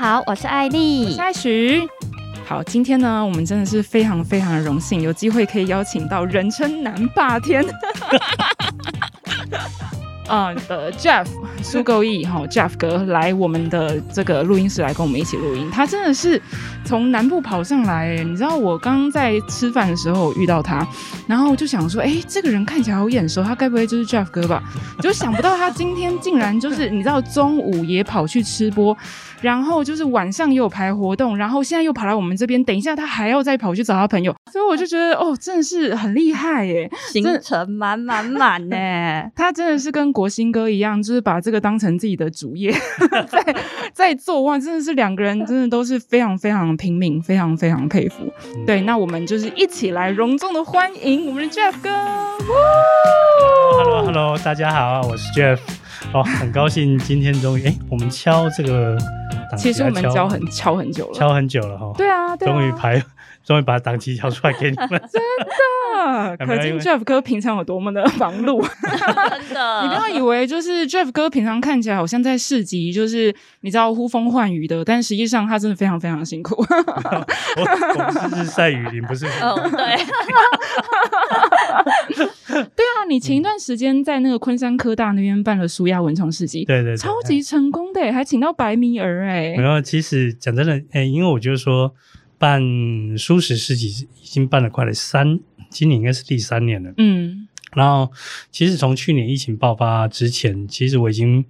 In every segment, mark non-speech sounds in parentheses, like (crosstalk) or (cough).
好，我是艾莉，我是艾许。好，今天呢，我们真的是非常非常的荣幸，有机会可以邀请到人称南霸天。啊 (laughs) 的、uh, Jeff 苏够义哈 Jeff 哥来我们的这个录音室来跟我们一起录音，他真的是从南部跑上来，你知道我刚刚在吃饭的时候遇到他，然后我就想说，哎，这个人看起来好眼熟，他该不会就是 Jeff 哥吧？就想不到他今天竟然就是你知道中午也跑去吃播，然后就是晚上也有排活动，然后现在又跑来我们这边，等一下他还要再跑去找他朋友，所以我就觉得哦，真的是很厉害耶，行程满满满呢，(laughs) 他真的是跟。国兴哥一样，就是把这个当成自己的主业，(laughs) 在在做哇，真的是两个人，真的都是非常非常拼命，非常非常佩服。嗯、对，那我们就是一起来隆重的欢迎我们的 Jeff 哥。Hello Hello，大家好，我是 Jeff。哦，很高兴今天终于，哎，我们敲这个，其实我们敲很敲很久了，敲很久了哈。对啊，对啊，终于排。终于把档期敲出来给你们，(laughs) 真的，可见 Jeff 哥平常有多么的忙碌。(laughs) (laughs) 真的，你不要以为就是 Jeff 哥平常看起来好像在市集，就是你知道呼风唤雨的，但实际上他真的非常非常辛苦。我我是日晒雨淋，不是？哦，对。(laughs) 对啊，你前一段时间在那个昆山科大那边办了舒亚文创市集，对，对对，超级成功的，还请到白米儿哎。没有，其实讲真的，哎，因为我就是说。办舒食市集已经办了快了三，今年应该是第三年了。嗯，然后其实从去年疫情爆发之前，其实我已经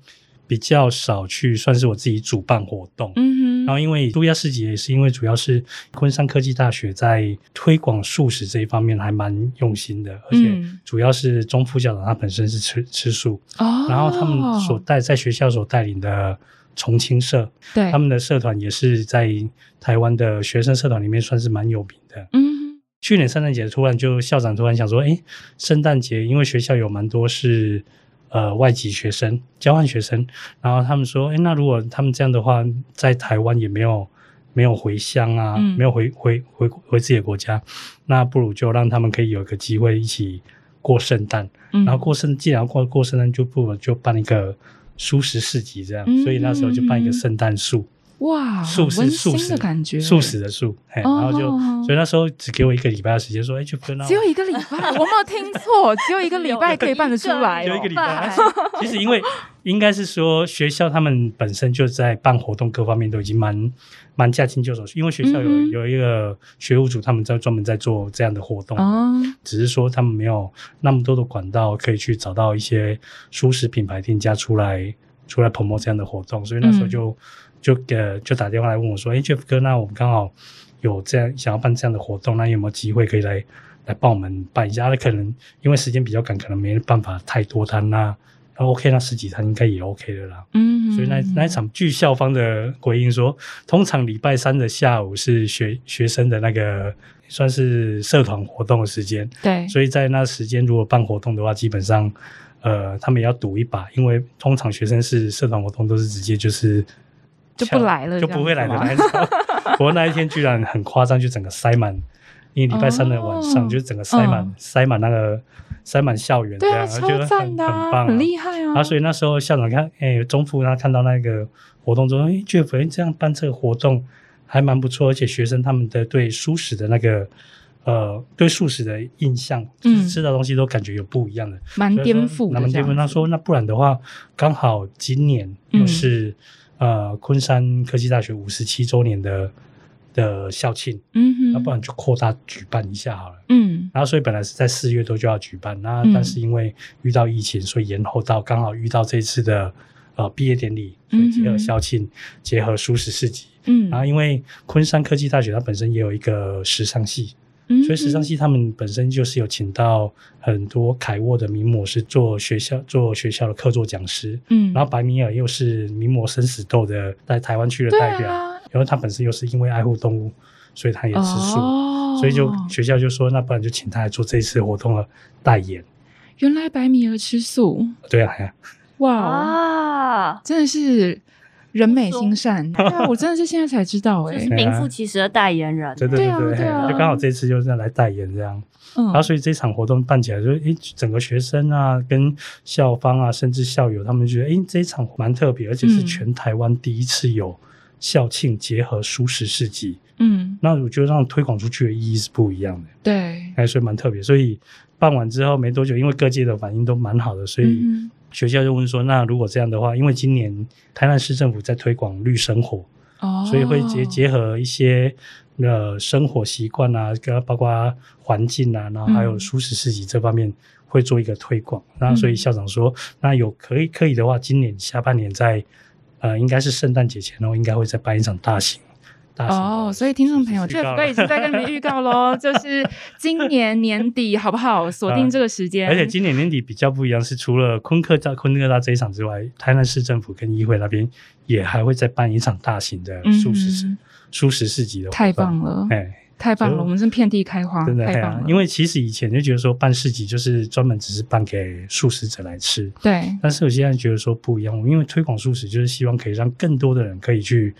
比较少去，算是我自己主办活动。嗯哼，然后因为舒压市集也是因为主要是昆山科技大学在推广素食这一方面还蛮用心的，而且主要是钟副校长他本身是吃吃素，哦，然后他们所带在学校所带领的。重青社，对，他们的社团也是在台湾的学生社团里面算是蛮有名的。嗯，去年圣诞节突然就校长突然想说，哎，圣诞节因为学校有蛮多是呃外籍学生交换学生，然后他们说，哎，那如果他们这样的话，在台湾也没有没有回乡啊，嗯、没有回回回回自己的国家，那不如就让他们可以有一个机会一起过圣诞。嗯、然后过圣，既然过过圣诞，就不如就办一个。舒适市集这样，嗯、所以那时候就办一个圣诞树，哇，素食素食的感觉，素食的素，哎，然后就，所以那时候只给我一个礼拜的时间，说，哎，就只有一个礼拜，我没有听错，只有一个礼拜可以办得出来，(laughs) 只有一个礼拜。其实因为应该是说学校他们本身就在办活动，各方面都已经蛮蛮驾轻就熟，因为学校有有一个学务组，他们在专门在做这样的活动，只是说他们没有那么多的管道可以去找到一些蔬食品牌店家出来出来 promote 这样的活动，所以那时候就。就呃就打电话来问我说：“哎，Jeff 哥，那我们刚好有这样想要办这样的活动，那有没有机会可以来来帮我们办一下？那可能因为时间比较赶，可能没办法太多摊。那那 OK，那十几摊应该也 OK 的啦。嗯，嗯，所以那那一场据校方的回应说，通常礼拜三的下午是学学生的那个算是社团活动的时间。对，所以在那时间如果办活动的话，基本上呃他们也要赌一把，因为通常学生是社团活动都是直接就是。”就不来了，就不会来的那一种。(laughs) 不过那一天居然很夸张，就整个塞满，因为礼拜三的晚上就整个塞满，哦、塞满那个塞满校园这样，我觉得很很棒，很厉害啊。然后所以那时候校长看，哎、欸，中副他看到那个活动中，哎、欸，觉得这样办这个活动还蛮不错，而且学生他们的对蔬食的那个呃对素食的印象，就是吃的东西都感觉有不一样的，蛮颠覆。那么颠覆，他说那不然的话，刚好今年又是。嗯呃，昆山科技大学五十七周年的的校庆，嗯哼，那不然就扩大举办一下好了，嗯，然后所以本来是在四月多就要举办，那但是因为遇到疫情，所以延后到刚好遇到这次的呃毕业典礼，所以结合校庆，结合舒适市集，嗯，然后因为昆山科技大学它本身也有一个时尚系。所以时尚系他们本身就是有请到很多凯沃的名模是做学校做学校的客座讲师，嗯，然后白米尔又是名模生死斗的在台湾区的代表，啊、然后他本身又是因为爱护动物，所以他也吃素，哦、所以就学校就说那不然就请他来做这一次活动的代言。原来白米尔吃素，对啊，哇，啊、真的是。人美心善，(laughs) 对啊，我真的是现在才知道哎，名副其实的代言人，对对对对，就刚好这次就是来代言这样，嗯，然后所以这场活动办起来就，诶，整个学生啊，跟校方啊，甚至校友他们觉得，诶，这一场蛮特别，而且是全台湾第一次有校庆结合蔬食市集，嗯，那我觉得让推广出去的意义是不一样的，对，还所以蛮特别。所以办完之后没多久，因为各界的反应都蛮好的，所以学校就问说，那如果这样的话，因为今年台南市政府在推广绿生活，哦，所以会结结合一些呃生活习惯啊，跟包括环境啊，然后还有舒适市集这方面会做一个推广。那、嗯、所以校长说，那有可以可以的话，今年下半年在。呃，应该是圣诞节前哦，应该会再办一场大型。大型哦，所以听众朋友，Jeff 哥已经在跟你们预告喽，就 (laughs) 是今年年底好不好？锁定这个时间、呃。而且今年年底比较不一样，是除了昆克大、昆科大这一场之外，台南市政府跟议会那边也还会再办一场大型的素食市、蔬、嗯、食市集的。太棒了！哎。太棒了，我们是遍地开花，真的太棒了。因为其实以前就觉得说办市集就是专门只是办给素食者来吃，对。但是我现在觉得说不一样，因为推广素食就是希望可以让更多的人可以去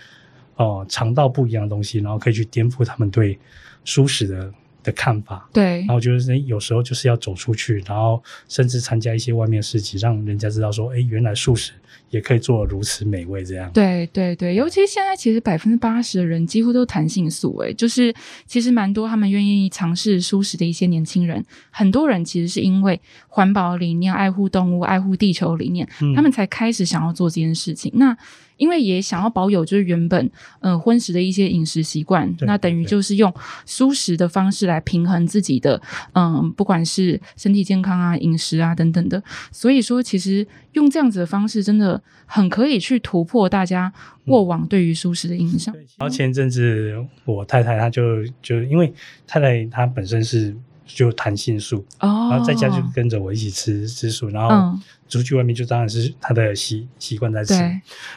哦尝到不一样的东西，然后可以去颠覆他们对素食的的看法。对。然后就是有时候就是要走出去，然后甚至参加一些外面市集，让人家知道说，哎，原来素食。也可以做如此美味，这样。对对对，尤其现在其实百分之八十的人几乎都弹性素，哎，就是其实蛮多他们愿意尝试素食的一些年轻人，很多人其实是因为环保理念、爱护动物、爱护地球理念，嗯，他们才开始想要做这件事情。那因为也想要保有就是原本嗯、呃、荤食的一些饮食习惯，那等于就是用素食的方式来平衡自己的嗯，不管是身体健康啊、饮食啊等等的。所以说，其实用这样子的方式，真的很可以去突破大家过往对于素食的印象。然后前阵子我太太她就就因为太太她本身是。就弹性素，哦，然后在家就跟着我一起吃吃素，然后出去外面就当然是他的习习惯在吃。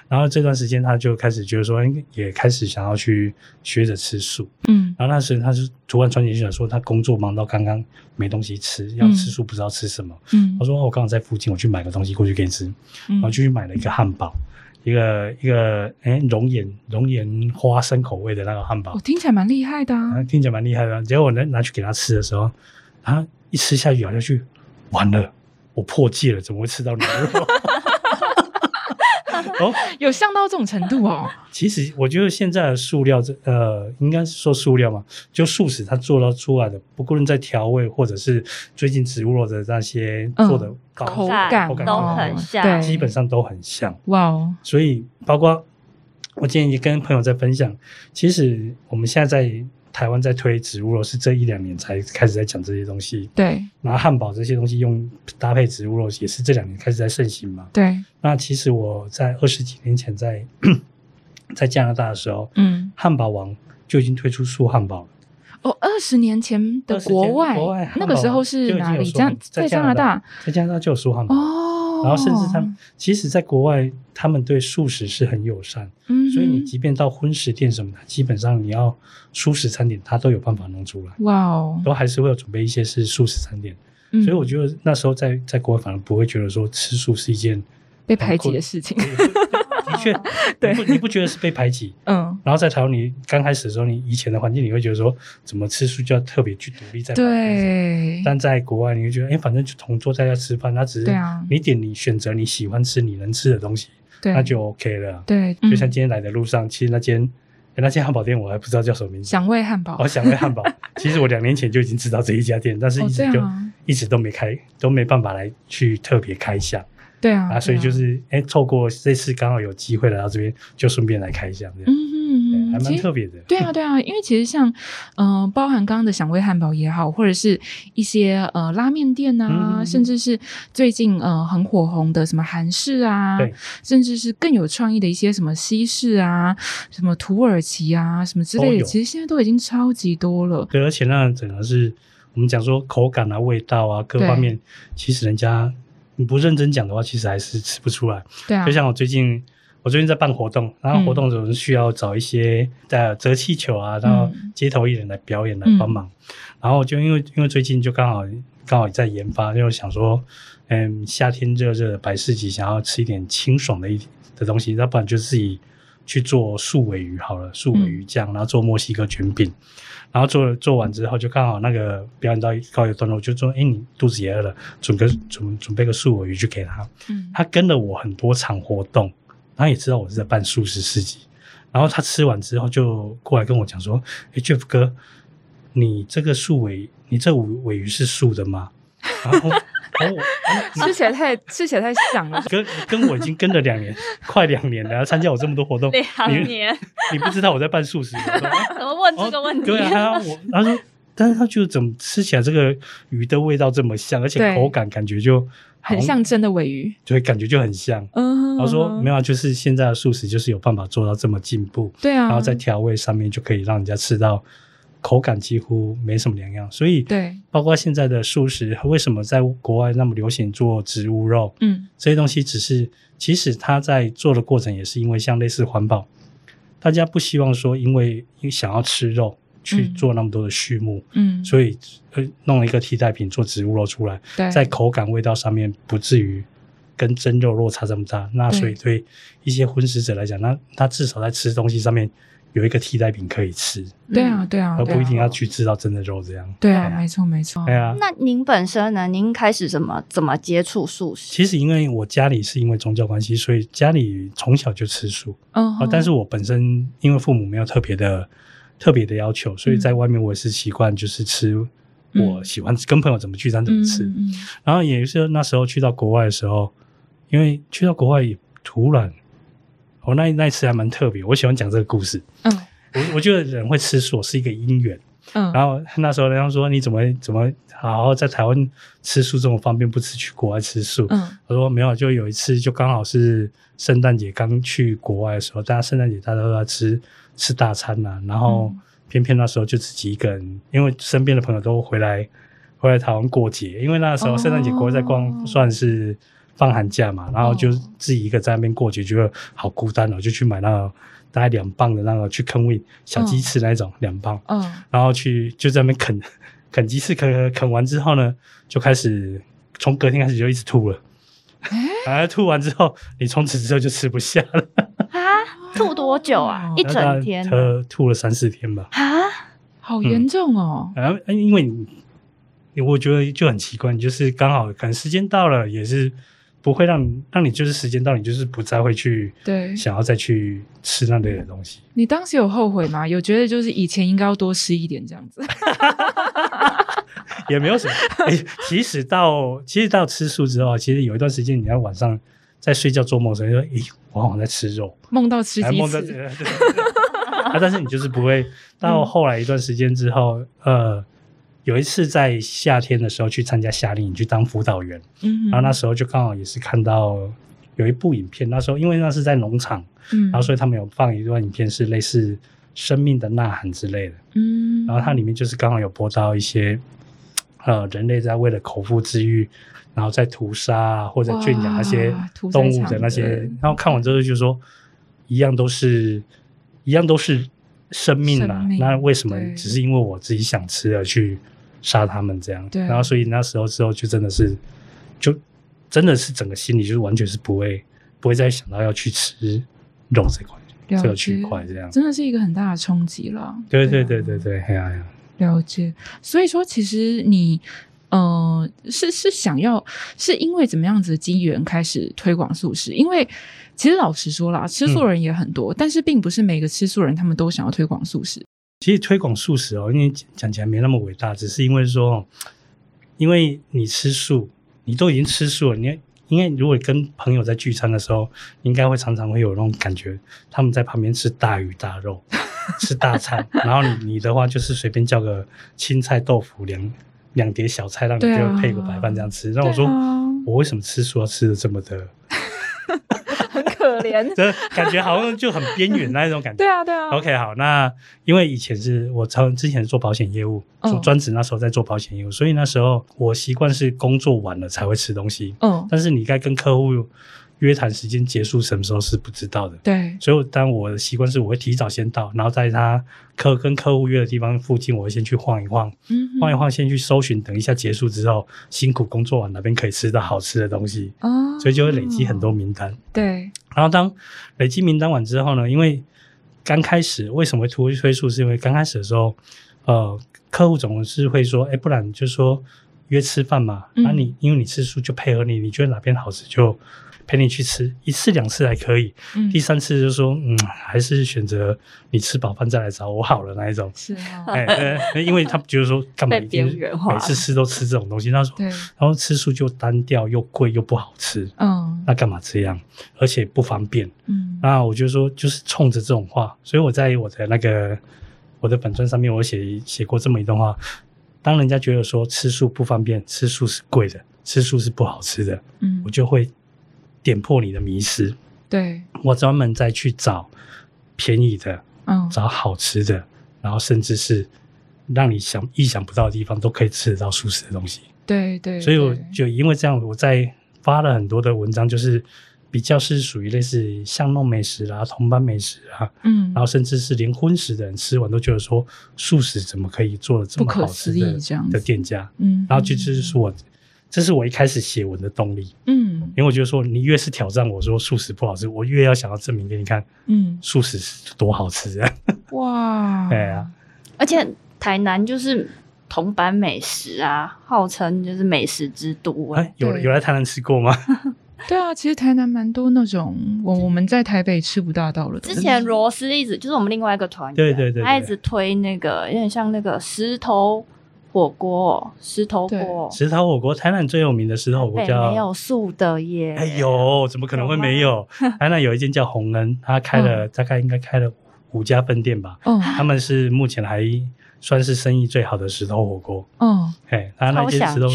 然后这段时间他就开始觉得说，也开始想要去学着吃素。嗯，然后那时他是突然传进去说，他工作忙到刚刚没东西吃，要吃素不知道吃什么。嗯，他说我刚好在附近，我去买个东西过去给你吃。然后就去买了一个汉堡，一个一个哎熔岩熔岩花生口味的那个汉堡。我听起来蛮厉害的啊，听起来蛮厉害的。结果我拿拿去给他吃的时候。他一吃下去咬下去，完了，我破戒了，怎么会吃到牛肉？(laughs) 哦，(laughs) 有像到这种程度哦。其实我觉得现在的塑料，这呃，应该是说塑料嘛，就素食它做到出来的，不论在调味或者是最近植物肉的那些做的口感口感都很像，基本上都很像。哇哦！所以包括我今天也跟朋友在分享，其实我们现在在。台湾在推植物肉是这一两年才开始在讲这些东西，对。然后汉堡这些东西用搭配植物肉也是这两年开始在盛行嘛，对。那其实我在二十几年前在 (clears throat) 在加拿大的时候，嗯，汉堡王就已经推出素汉堡了。哦，二十年前的国外，国外那个时候是哪里？加在加拿大，在加拿大就有素汉堡哦。然后甚至他们，其实，在国外，他们对素食是很友善，嗯，所以你即便到荤食店什么的，基本上你要素食餐点，他都有办法弄出来。哇哦，都还是会有准备一些是素食餐点，嗯，所以我觉得那时候在在国外反而不会觉得说吃素是一件被排挤的事情。的确，(laughs) 对，你不你不觉得是被排挤？嗯，然后在台湾，你刚开始的时候，你以前的环境，你会觉得说，怎么吃素就要特别去独立在对。但在国外，你会觉得，哎，反正就同桌在家吃饭，那只是你点你选择你喜欢吃你能吃的东西，对，那就 OK 了。对，就像今天来的路上，其实那间那间汉堡店我还不知道叫什么名字，想味汉堡。哦，想味汉堡。其实我两年前就已经知道这一家店，但是一直就一直都没开，都没办法来去特别开箱。对啊，啊，所以就是哎，透过这次刚好有机会来到这边，就顺便来开一下，这样，嗯嗯嗯，还蛮特别的。对啊，对啊，因为其实像嗯、呃，包含刚刚的响味汉堡也好，或者是一些呃拉面店啊，甚至是最近呃很火红的什么韩式啊，对，甚至是更有创意的一些什么西式啊，什么土耳其啊，什么之类的，其实现在都已经超级多了。对，而且那整个是我们讲说口感啊、味道啊各方面，其实人家。你不认真讲的话，其实还是吃不出来。对啊，就像我最近，我最近在办活动，然后活动总是需要找一些在折气球啊，然后街头艺人来表演来帮忙。嗯、然后就因为因为最近就刚好刚好在研发，就想说，嗯，夏天热热的百事吉，想要吃一点清爽的一的东西，要不然就自己去做素尾鱼好了，素尾鱼酱，然后做墨西哥卷饼。然后做做完之后，就刚好那个表演到告一段落，就说：“哎，你肚子也饿了，准备准准备个素尾鱼去给他。”嗯，他跟了我很多场活动，然后也知道我是在办素食市集，然后他吃完之后就过来跟我讲说：“哎，Jeff 哥，你这个素尾，你这尾尾鱼是素的吗？” (laughs) 然后，吃起来太吃起来太像了。跟跟我已经跟了两年，快两年了，参加我这么多活动，两年你，你不知道我在办素食？(laughs) 怎么问这个问题？对啊，我他说，但是他就怎么吃起来这个鱼的味道这么像，而且口感感觉就很像真的尾鱼，对，感觉就很像。嗯，然后说没有，啊就是现在的素食就是有办法做到这么进步。对啊，然后在调味上面就可以让人家吃到。口感几乎没什么两样，所以对，包括现在的素食，为什么在国外那么流行做植物肉？嗯，这些东西只是，其实它在做的过程也是因为像类似环保，大家不希望说因为想要吃肉去做那么多的畜牧，嗯，所以呃弄了一个替代品做植物肉出来，对，在口感味道上面不至于跟真肉落差这么大，那所以对一些荤食者来讲，那他至少在吃东西上面。有一个替代品可以吃，对啊，对啊，而不一定要去吃到真的肉这样。对啊，没错，没错。对啊。那您本身呢？您开始怎么怎么接触素食？其实因为我家里是因为宗教关系，所以家里从小就吃素。嗯。但是我本身因为父母没有特别的特别的要求，所以在外面我也是习惯就是吃我喜欢跟朋友怎么聚餐怎么吃。嗯。然后也是那时候去到国外的时候，因为去到国外也突然。我、哦、那那一次还蛮特别，我喜欢讲这个故事。嗯，我我觉得人会吃素是一个因缘。嗯，然后那时候人家说，你怎么怎么好好在台湾吃素这么方便，不吃去国外吃素？嗯，我说没有，就有一次就刚好是圣诞节刚去国外的时候，大家圣诞节大家都在吃吃大餐呐、啊，然后偏偏那时候就自己一个人，因为身边的朋友都回来回来台湾过节，因为那时候圣诞节国外在逛算是。放寒假嘛，然后就自己一个在那边过节，觉得好孤单哦，就去买那个大概两磅的那个去啃味小鸡翅那种两磅，嗯，然后去就在那边啃 (laughs) 啃鸡翅，啃啃完之后呢，就开始从隔天开始就一直吐了，哎、欸，(laughs) 吐完之后，你从此之后就吃不下了啊？吐多久啊？一整天？他吐了三四天吧？啊，好严重哦！啊、嗯，因为你，我觉得就很奇怪，就是刚好可能时间到了，也是。不会让你让你就是时间到，你就是不再会去对想要再去吃那类的东西。你当时有后悔吗？有觉得就是以前应该要多吃一点这样子？(laughs) 也没有什么。欸、其实到其实到吃素之后，其实有一段时间你要晚上在睡觉做梦的时候，说：“咦、欸，我好像在吃肉，梦到吃鸡翅。梦到”啊，但是你就是不会到后来一段时间之后，嗯、呃。有一次在夏天的时候去参加夏令营，去当辅导员，嗯，然后那时候就刚好也是看到有一部影片，那时候因为那是在农场，嗯，然后所以他们有放一段影片是类似生命的呐喊之类的，嗯，然后它里面就是刚好有播到一些呃人类在为了口腹之欲，然后在屠杀或者圈养那些动物的那些，然后看完之后就说一样都是一样都是生命嘛，那为什么只是因为我自己想吃而去？杀他们这样，对，然后所以那时候之后就真的是，就真的是整个心里就是完全是不会不会再想到要去吃肉这块这个区块这样，真的是一个很大的冲击了。对对对对对，哎呀呀，了解。所以说，其实你呃是是想要是因为怎么样子的机缘开始推广素食？因为其实老实说啦，吃素人也很多，嗯，但是并不是每个吃素人他们都想要推广素食。其实推广素食哦，因为讲起来没那么伟大，只是因为说，因为你吃素，你都已经吃素了，你因为如果跟朋友在聚餐的时候，应该会常常会有那种感觉，他们在旁边吃大鱼大肉，(laughs) 吃大餐，然后你你的话就是随便叫个青菜豆腐两两碟小菜，让你就配个白饭这样吃。那、啊、我说、啊，我为什么吃素要吃的这么的？可怜，(laughs) 这感觉好像就很边缘那一种感觉。对啊，对啊。OK，好，那因为以前是我从之前做保险业务，做专职那时候在做保险业务，所以那时候我习惯是工作完了才会吃东西。嗯，但是你该跟客户。约谈时间结束什么时候是不知道的，对，所以当我的习惯是我会提早先到，然后在他客跟客户约的地方附近，我会先去晃一晃，嗯，晃一晃，先去搜寻，等一下结束之后，辛苦工作完哪边可以吃到好吃的东西，哦，所以就会累积很多名单，对，然后当累积名单完之后呢，因为刚开始为什么会推推素，是因为刚开始的时候，呃，客户总是会说，哎，不然就说。约吃饭嘛，那、嗯。啊、你因为你吃素就配合你，你觉得哪边好吃就。陪你去吃一次两次还可以，嗯、第三次就说嗯，还是选择你吃饱饭再来找我好了那一种。是啊，哎、欸，因为他觉得说 (laughs) 干嘛一定每次吃都吃这种东西，他说，然后吃素就单调又贵又不好吃，嗯，那干嘛这样？而且不方便，嗯，那我就说就是冲着这种话，所以我在我的那个我的本专上面我写写过这么一段话，当人家觉得说吃素不方便，吃素是贵的，吃素是不好吃的，嗯，我就会。点破你的迷失，对，我专门再去找便宜的，嗯，找好吃的，然后甚至是让你想意想不到的地方都可以吃得到素食的东西，对对，所以我就因为这样，我在发了很多的文章，就是比较是属于类似巷弄美食啊、同班美食啊，嗯，然后甚至是连荤食的人吃完都觉得说素食怎么可以做的这么好吃的这样的店家，嗯，然后就就是说我。这是我一开始写文的动力，嗯，因为我觉得说你越是挑战我说素食不好吃，我越要想要证明给你看，嗯，素食是多好吃啊！哇，(laughs) 对啊，而且台南就是铜板美食啊，号称就是美食之都啊。欸、有有来台南吃过吗？(laughs) 对啊，其实台南蛮多那种我我们在台北吃不大到了。之前罗斯一直就是我们另外一个团员，对对对，他一直推那个有点像那个石头。火锅，石头锅，石头火锅，台南最有名的石头火锅叫没有素的耶。哎呦，怎么可能会没有？有 (laughs) 台南有一间叫洪恩，他开了、嗯、大概应该开了五家分店吧。嗯，他们是目前还算是生意最好的石头火锅。嗯，哎，他那间石头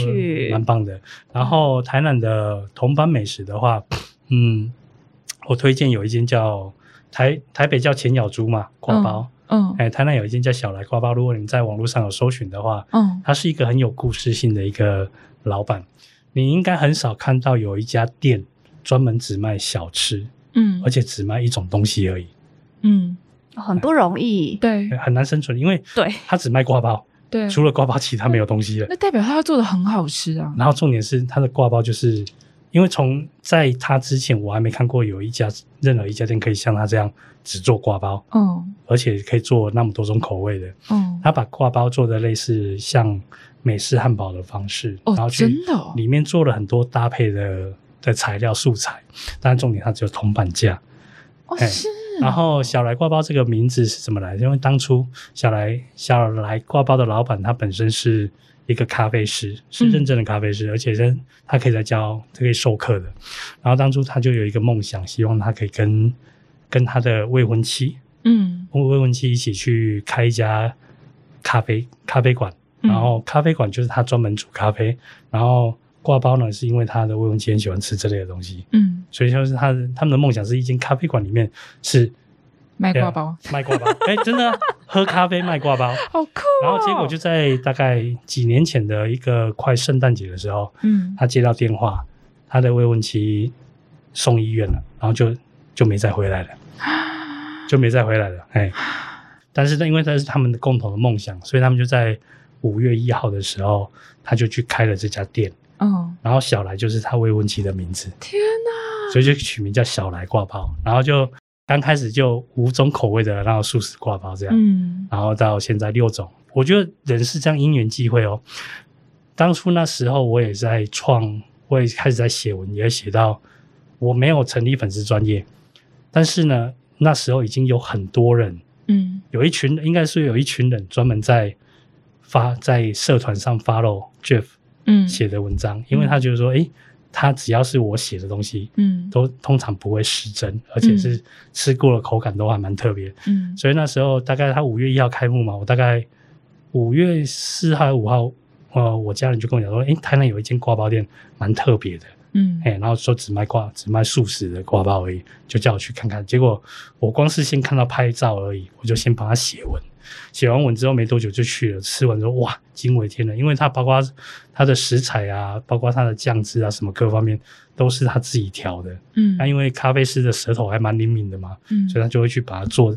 蛮棒的。然后台南的同班美食的话，嗯，我推荐有一间叫台台北叫钱咬猪嘛，刈包。嗯嗯，哎，台南有一间叫小来瓜包，如果你在网络上有搜寻的话，嗯，它是一个很有故事性的一个老板，你应该很少看到有一家店专门只卖小吃，嗯，而且只卖一种东西而已，嗯，很不容易，对，很难生存，因为对，他只卖瓜包，对，除了挂包，其他没有东西了，那代表他要做的很好吃啊。然后重点是他的挂包就是。因为从在他之前，我还没看过有一家任何一家店可以像他这样只做挂包，嗯，而且可以做那么多种口味的，嗯，他把挂包做的类似像美式汉堡的方式，哦，然后去里面做了很多搭配的的材料素材，但重点它只有铜板价，哦是，然后小来挂包这个名字是怎么来的？因为当初小来小来挂包的老板他本身是。一个咖啡师是认证的咖啡师，嗯、而且是他可以在教，他可以授课的。然后当初他就有一个梦想，希望他可以跟跟他的未婚妻，嗯，未婚妻一起去开一家咖啡咖啡馆。然后咖啡馆就是他专门煮咖啡。然后挂包呢，是因为他的未婚妻很喜欢吃这类的东西，嗯，所以就是他他们的梦想是一间咖啡馆里面是。卖挂包，卖挂包，哎、欸，真的 (laughs) 喝咖啡卖挂包，好酷、哦！然后结果就在大概几年前的一个快圣诞节的时候，嗯，他接到电话，他的未婚妻送医院了，然后就就没再回来了，(gasps) 就没再回来了，哎，但是因为这是他们的共同的梦想，所以他们就在五月一号的时候，他就去开了这家店，嗯，然后小来就是他未婚妻的名字，天哪！所以就取名叫小来挂包，然后就。刚开始就五种口味的，然后素食挂包这样，嗯，然后到现在六种。我觉得人是这样因缘际会哦。当初那时候我也在创，我也开始在写文，也写到我没有成立粉丝专业，但是呢，那时候已经有很多人，嗯，有一群应该是有一群人专门在发在社团上 follow Jeff，嗯，写的文章，嗯，因为他觉得说，诶它只要是我写的东西，嗯，都通常不会失真，而且是吃过了口感都还蛮特别，嗯，所以那时候大概他五月一号开幕嘛，我大概五月四号、五号，呃，我家人就跟我讲说，诶、欸，台南有一间挂包店蛮特别的，嗯，哎，然后说只卖挂，只卖素食的挂包而已，就叫我去看看。结果我光是先看到拍照而已，我就先帮他写文。写完文之后没多久就去了，吃完之后哇，惊为天人，因为它包括它的食材啊，包括它的酱汁啊，什么各方面都是他自己调的。嗯，那因为咖啡师的舌头还蛮灵敏的嘛，嗯，所以他就会去把它做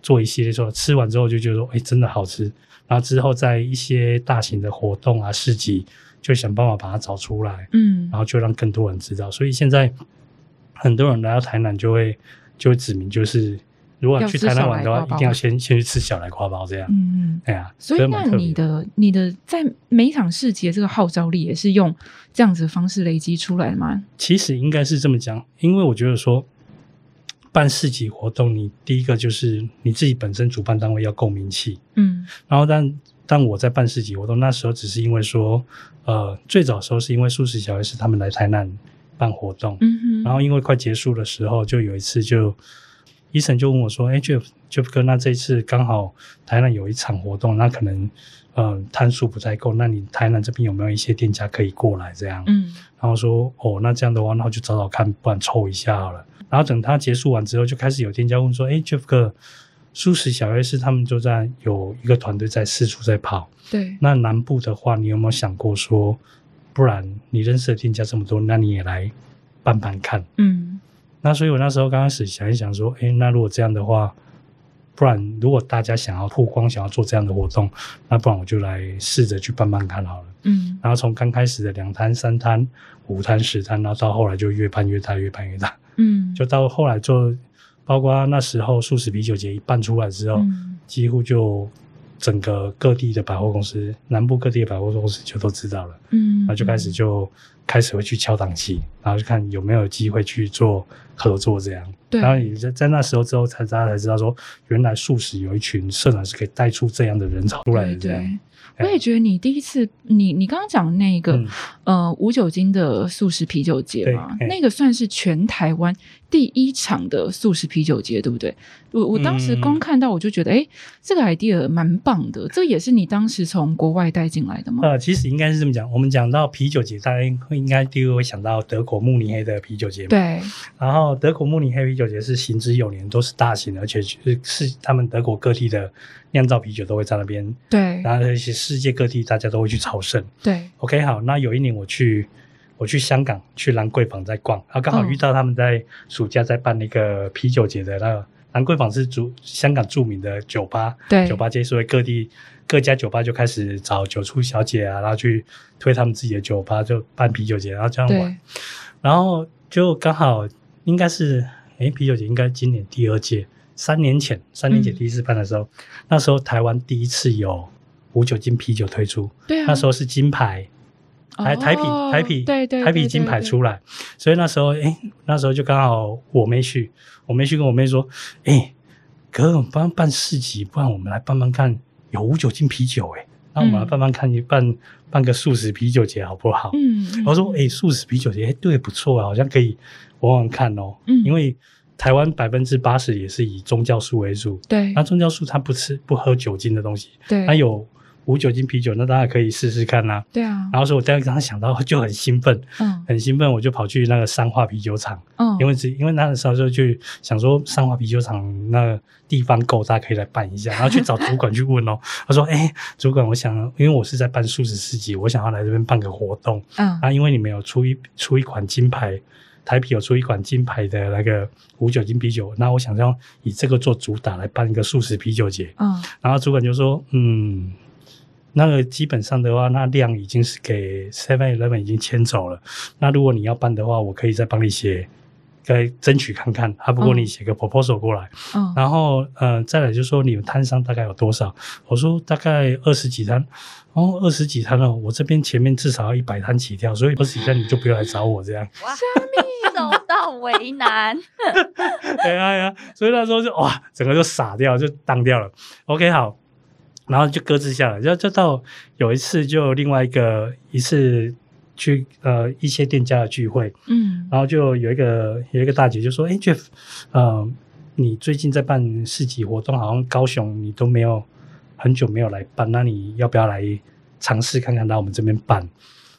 做一系列说，吃完之后就觉得说，哎，真的好吃。然后之后在一些大型的活动啊、市集，就想办法把它找出来，嗯，然后就让更多人知道。所以现在很多人来到台南就会就会指明就是。如果去台南玩的话，一定要先先去吃小来瓜包这样。嗯嗯，对啊。所以那你的你的在每一场市集的这个号召力也是用这样子的方式累积出来的吗？其实应该是这么讲，因为我觉得说办市集活动，你第一个就是你自己本身主办单位要够名气，嗯，然后但但我在办市集活动那时候，只是因为说，呃，最早的时候是因为素食小 S 他们来台南办活动，嗯哼，然后因为快结束的时候，就有一次就。医生就问我说：“哎，Jeff Jeff 哥，那这一次刚好台南有一场活动，那可能呃摊数不太够，那你台南这边有没有一些店家可以过来这样？”嗯，然后说：“哦，那这样的话，那我就找找看，不然抽一下好了。”然后等他结束完之后，就开始有店家问说：“哎，Jeff 哥，素食小 S 他们就在有一个团队在四处在跑，对，那南部的话，你有没有想过说，不然你认识的店家这么多，那你也来办办看？”嗯。那所以，我那时候刚开始想一想，说，哎，那如果这样的话，不然如果大家想要曝光，想要做这样的活动，那不然我就来试着去办办看好了。嗯。然后从刚开始的两摊、三摊、五摊、十摊，然后到后来就越办越大，越办越大。嗯。(laughs) 就到后来做，包括那时候素食啤酒节一办出来之后，嗯、几乎就整个各地的百货公司，南部各地的百货公司就都知道了。嗯。然后就开始就。开始会去敲档期，然后就看有没有机会去做合作这样。对。然后也在在那时候之后，才大家才知道说，原来素食有一群社团是可以带出这样的人潮出来的这样。对对我也觉得你第一次，你你刚刚讲的那个、嗯、呃无酒精的素食啤酒节嘛，那个算是全台湾第一场的素食啤酒节，对不对？我我当时光看到我就觉得，哎、嗯，这个 idea 蛮棒的。这也是你当时从国外带进来的吗？呃，其实应该是这么讲。我们讲到啤酒节，大家会应该第一个会想到德国慕尼黑的啤酒节。对。然后德国慕尼黑啤酒节是行之有年，都是大型，而且是是他们德国各地的。酿造啤酒都会在那边，对，然后而且世界各地大家都会去朝圣，对。OK，好，那有一年我去，我去香港去兰桂坊在逛，然后刚好遇到他们在暑假在办那个啤酒节的那个兰桂坊是着香港著名的酒吧，对，酒吧街，所以各地各家酒吧就开始找酒出小姐啊，然后去推他们自己的酒吧，就办啤酒节，然后这样玩，然后就刚好应该是，诶，啤酒节应该今年第二届。三年前，三年前第一次办的时候，嗯、那时候台湾第一次有无酒精啤酒推出，对啊，那时候是金牌，台台啤台啤对对台啤金牌出来，所以那时候哎，那时候就刚好我妹去，我妹去跟我妹说，哎，哥，我们帮办市集，不然我们来办办看有无酒精啤酒，哎，那我们来办办看，你办办个素食啤酒节好不好？嗯，我说哎，素食啤酒节，哎，对，不错啊，好像可以玩玩看哦，嗯，因为。台湾百分之八十也是以宗教素为主，对。那宗教素它不吃不喝酒精的东西，对。那有无酒精啤酒，那大家可以试试看啊。对啊。然后说，我当时刚刚想到就很兴奋，嗯，很兴奋，我就跑去那个三化啤酒厂，嗯，因为只因为那个时候就去想说三化啤酒厂那个地方够大，可以来办一下，然后去找主管去问哦。(laughs) 他说：“哎，主管，我想因为我是在办素食市集，我想要来这边办个活动，嗯，啊，因为你们有出一出一款金牌。”台啤有出一款金牌的那个无酒精啤酒，那我想要以这个做主打来办一个素食啤酒节。嗯，然后主管就说：“嗯，那个基本上的话，那量已经是给 Seven Eleven 已经签走了。那如果你要办的话，我可以再帮你写，再争取看看。啊，不过你写个 proposal 过来。嗯，然后呃，再来就说你们摊商大概有多少？我说大概二十几摊。哦，二十几摊哦，我这边前面至少要一百摊起跳，所以二十几摊你就不要来找我这样。哇受到为难，(laughs) 哎呀呀！所以那时候就哇，整个就傻掉，就当掉了。OK，好，然后就搁置下来。然后就到有一次，就另外一个一次去呃一些店家的聚会，嗯，然后就有一个有一个大姐就说：“哎，Jeff，呃，你最近在办市集活动，好像高雄你都没有很久没有来办，那你要不要来尝试看看到我们这边办？”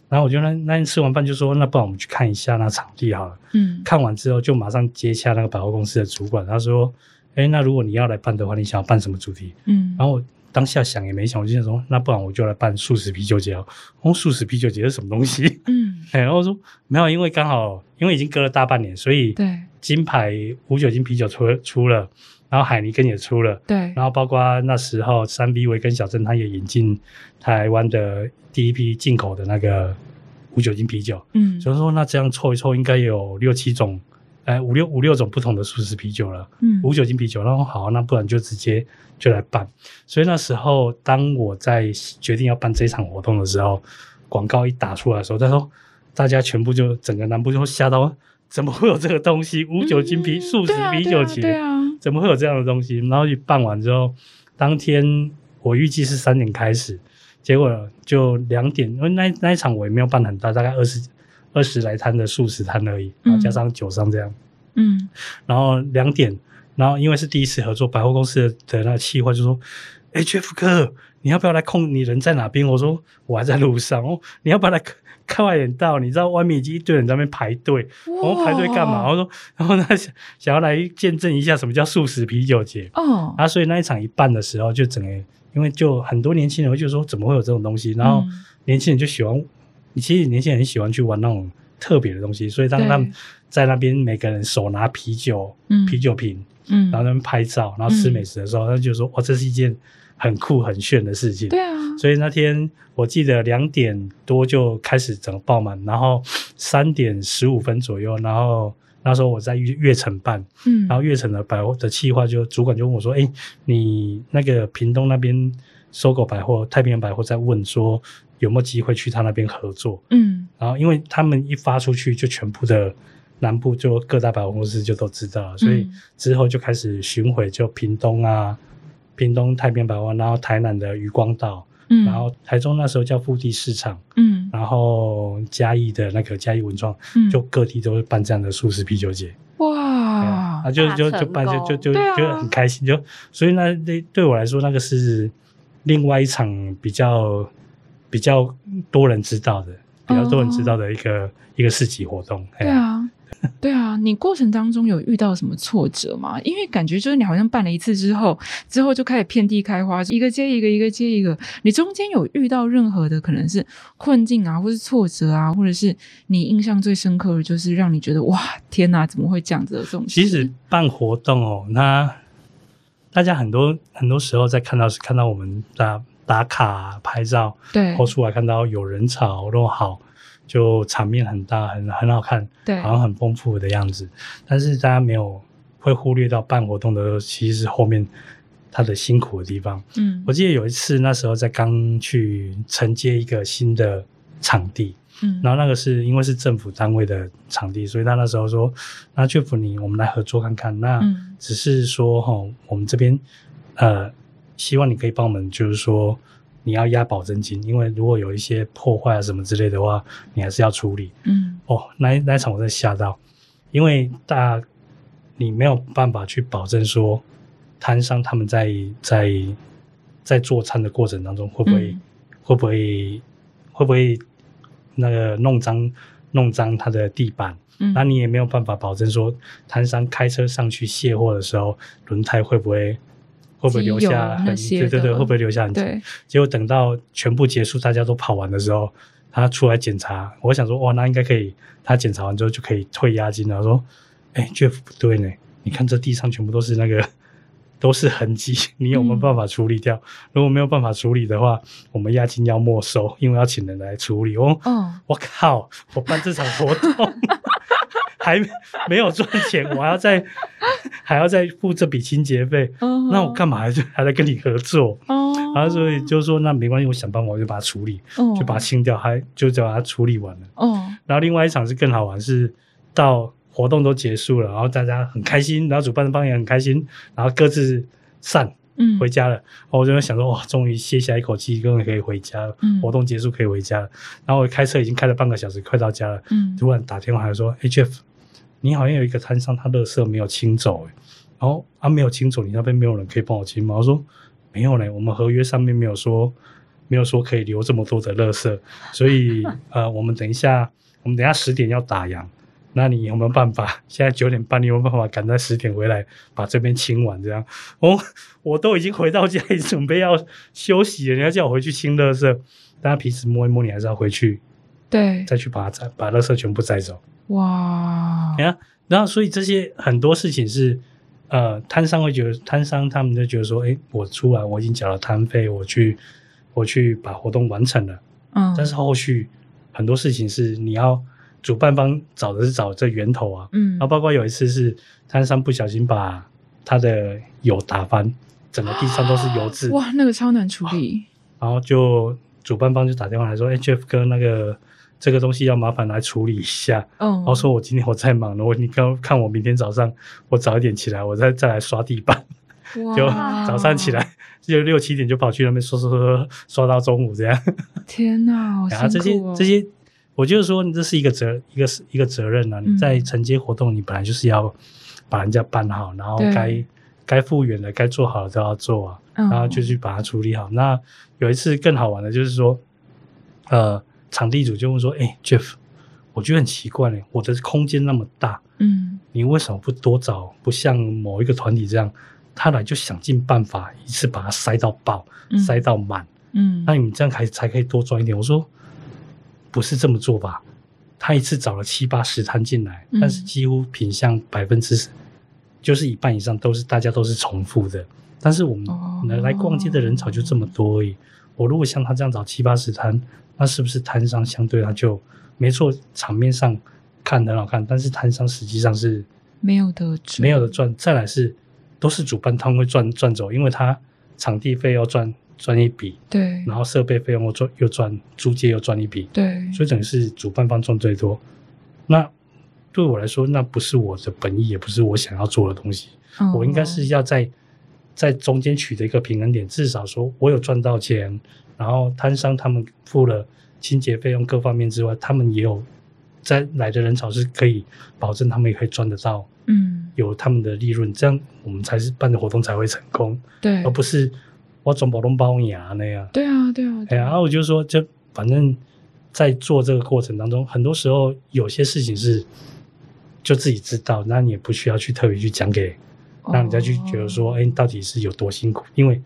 然后我就那那天吃完饭就说，那不然我们去看一下那场地好了。嗯，看完之后就马上接洽那个百货公司的主管，他说：“哎，那如果你要来办的话，你想要办什么主题？”嗯，然后我当下想也没想，我就想说，那不然我就来办素食啤酒节。哦，素食啤酒节是什么东西？嗯，然 (laughs) 后我说没有，因为刚好因为已经隔了大半年，所以对金牌无酒精啤酒出出了，然后海尼根也出了，对，然后包括那时候三 B 维跟小镇他也引进台湾的。第一批进口的那个无酒精啤酒，嗯，所以说那这样凑一凑，应该有六七种呃五六五六种不同的素食啤酒了，嗯，无酒精啤酒。然后好，那不然就直接就来办。所以那时候，当我在决定要办这场活动的时候，广告一打出来的时候，他说大家全部就整个南部就吓到，(laughs) 怎么会有这个东西？无酒精啤、嗯、素食啤酒节，对啊，对啊，怎么会有这样的东西？然后一办完之后，当天我预计是三点开始，结果就两点，因为那那一场我也没有办很大，大概二十二十来摊的素食摊而已，然后加上酒商这样，嗯，然后两点，然后因为是第一次合作，百货公司的那个企划就说：“哎，Jeff 哥，你要不要来控？你人在哪边？”我说：“我还在路上哦，你要不要来？”快点到，你知道外面已经一堆人在那边排队，我们排队干嘛？我说，然后呢想想要来见证一下什么叫素食啤酒节哦。啊，所以那一场一办的时候，就整个因为就很多年轻人就说怎么会有这种东西，然后年轻人就喜欢，其实年轻人很喜欢去玩那种特别的东西，所以当他们在那边每个人手拿啤酒、啤酒瓶，嗯，然后他们拍照，然后吃美食的时候，他就说哇，这是一件很酷很炫的事情。对啊。所以那天我记得两点多就开始整个爆满，然后三点十五分左右，然后那时候我在悦悦城办，嗯，然后悦城的百货的企划就主管就问我说：“哎，你那个屏东那边搜狗百货、太平洋百货在问说有没有机会去他那边合作？”嗯，然后因为他们一发出去，就全部的南部就各大百货公司就都知道了，所以之后就开始巡回，就屏东啊，屏东太平洋百货，然后台南的渔光岛。嗯，然后台中那时候叫富地市场，嗯，然后嘉义的那个嘉义文创，嗯，就各地都会办这样的素食啤酒节，哇，啊，就就就办就就就就很开心，就所以那那对我来说，那个是另外一场比较比较多人知道的，比较多人知道的一个一个市集活动，对啊。(laughs) 对啊，你过程当中有遇到什么挫折吗？因为感觉就是你好像办了一次之后，之后就开始遍地开花，一个接一个，一个接一个。你中间有遇到任何的可能是困境啊，或是挫折啊，或者是你印象最深刻的，就是让你觉得哇，天哪，怎么会这样子的这种？其实办活动哦，那大家很多很多时候在看到是看到我们打打卡拍照，对，后出来看到有人潮都好。就场面很大，很很好看，对，好像很丰富的样子。但是大家没有会忽略到办活动的，其实是后面他的辛苦的地方。嗯，我记得有一次那时候在刚去承接一个新的场地，嗯，然后那个是因为是政府单位的场地，所以他那时候说：“那 Jeff 你我们来合作看看。”那只是说哈、嗯，我们这边呃，希望你可以帮我们，就是说。你要押保证金，因为如果有一些破坏啊什么之类的话，你还是要处理。嗯，哦，那那一场我在吓到，因为大家你没有办法去保证说摊商他们在在在做餐的过程当中会不会、嗯、会不会会不会那个弄脏弄脏他的地板，嗯，那你也没有办法保证说摊商开车上去卸货的时候轮胎会不会。会不会留下痕迹？对对对，会不会留下痕迹？对。结果等到全部结束，大家都跑完的时候，他出来检查。我想说，哇，那应该可以。他检查完之后就可以退押金了。说，哎，Jeff 不对呢，你看这地上全部都是那个 (laughs) 都是痕迹，你有没有办法处理掉？嗯、如果没有办法处理的话，我们押金要没收，因为要请人来处理。哦，哦我靠！我办这场活动。(laughs) 还没有赚钱，我还要再还要再付这笔清洁费，uh-huh. 那我干嘛还还在跟你合作？Uh-huh. 然后所以就说那没关系，我想办法我就把它处理，uh-huh. 就把它清掉，还就叫把它处理完了。Uh-huh. 然后另外一场是更好玩，是到活动都结束了，然后大家很开心，然后主办方也很开心，然后各自散，嗯，回家了。然后我就想说，哇，终于歇下一口气，终于可以回家了。嗯，活动结束可以回家了。然后我开车已经开了半个小时，快到家了。嗯，突然打电话来说，哎，Jeff。你好像有一个摊商，他垃圾没有清走，然后啊没有清走，你那边没有人可以帮我清吗？我说没有嘞，我们合约上面没有说，没有说可以留这么多的垃圾，所以 (laughs) 呃，我们等一下，我们等一下十点要打烊，那你有没有办法？现在九点半，你有没有办法赶在十点回来把这边清完？这样，我我都已经回到家里准备要休息了，人家叫我回去清垃圾，大家彼此摸一摸，你还是要回去，对，再去把它摘，把垃圾全部摘走。哇，你看，然后所以这些很多事情是，呃，摊商会觉得，摊商他们就觉得说，哎，我出来我已经缴了摊费，我去我去把活动完成了，嗯，但是后续很多事情是你要主办方找的是找这源头啊，嗯，然后包括有一次是摊商不小心把他的油打翻，整个地上都是油渍，哇，那个超难处理。然后就主办方就打电话来说：“哎，Jeff 哥，那个这个东西要麻烦来处理一下。”嗯，然后说我今天我在忙了，我你刚看我明天早上我早一点起来，我再再来刷地板。就早上起来就六七点就跑去那边刷刷刷刷到中午这样。天哪，(laughs) 好辛苦哦。然后这些这些，我就是说，这是一个责一个一个责任啊！你在承接活动，你本来就是要把人家办好，然后该该复原的、该做好的都要做啊，然后就去把它处理好。那有一次更好玩的，就是说，呃，场地主就问说：“哎，Jeff，我觉得很奇怪呢，我的空间那么大，嗯，你为什么不多找？不像某一个团体这样？”他来就想尽办法一次把它塞到爆，嗯、塞到满。嗯，那你们这样才才可以多赚一点。我说不是这么做吧？他一次找了七八十摊进来，嗯、但是几乎品相百分之就是一半以上都是大家都是重复的。但是我们来来逛街的人潮就这么多而已。哦、我如果像他这样找七八十摊，那是不是摊商相对他就没错？场面上看很好看，但是摊商实际上是没有的，没有的赚。再来是。都是主办方会赚赚走，因为他场地费要赚赚一笔，对，然后设备费用又赚又赚，租借又赚一笔，对，所以等于是主办方赚最多。那对我来说，那不是我的本意，也不是我想要做的东西。哦、我应该是要在在中间取得一个平衡点，至少说我有赚到钱，然后摊商他们付了清洁费用各方面之外，他们也有在来的人潮是可以保证他们也可以赚得到。嗯，有他们的利润，这样我们才是办的活动才会成功，对，而不是我总保东包牙那样。对啊，对啊，对啊。然后我就说，就反正，在做这个过程当中，很多时候有些事情是就自己知道，那你也不需要去特别去讲给，让人家去觉得说，哎、到底是有多辛苦？因为，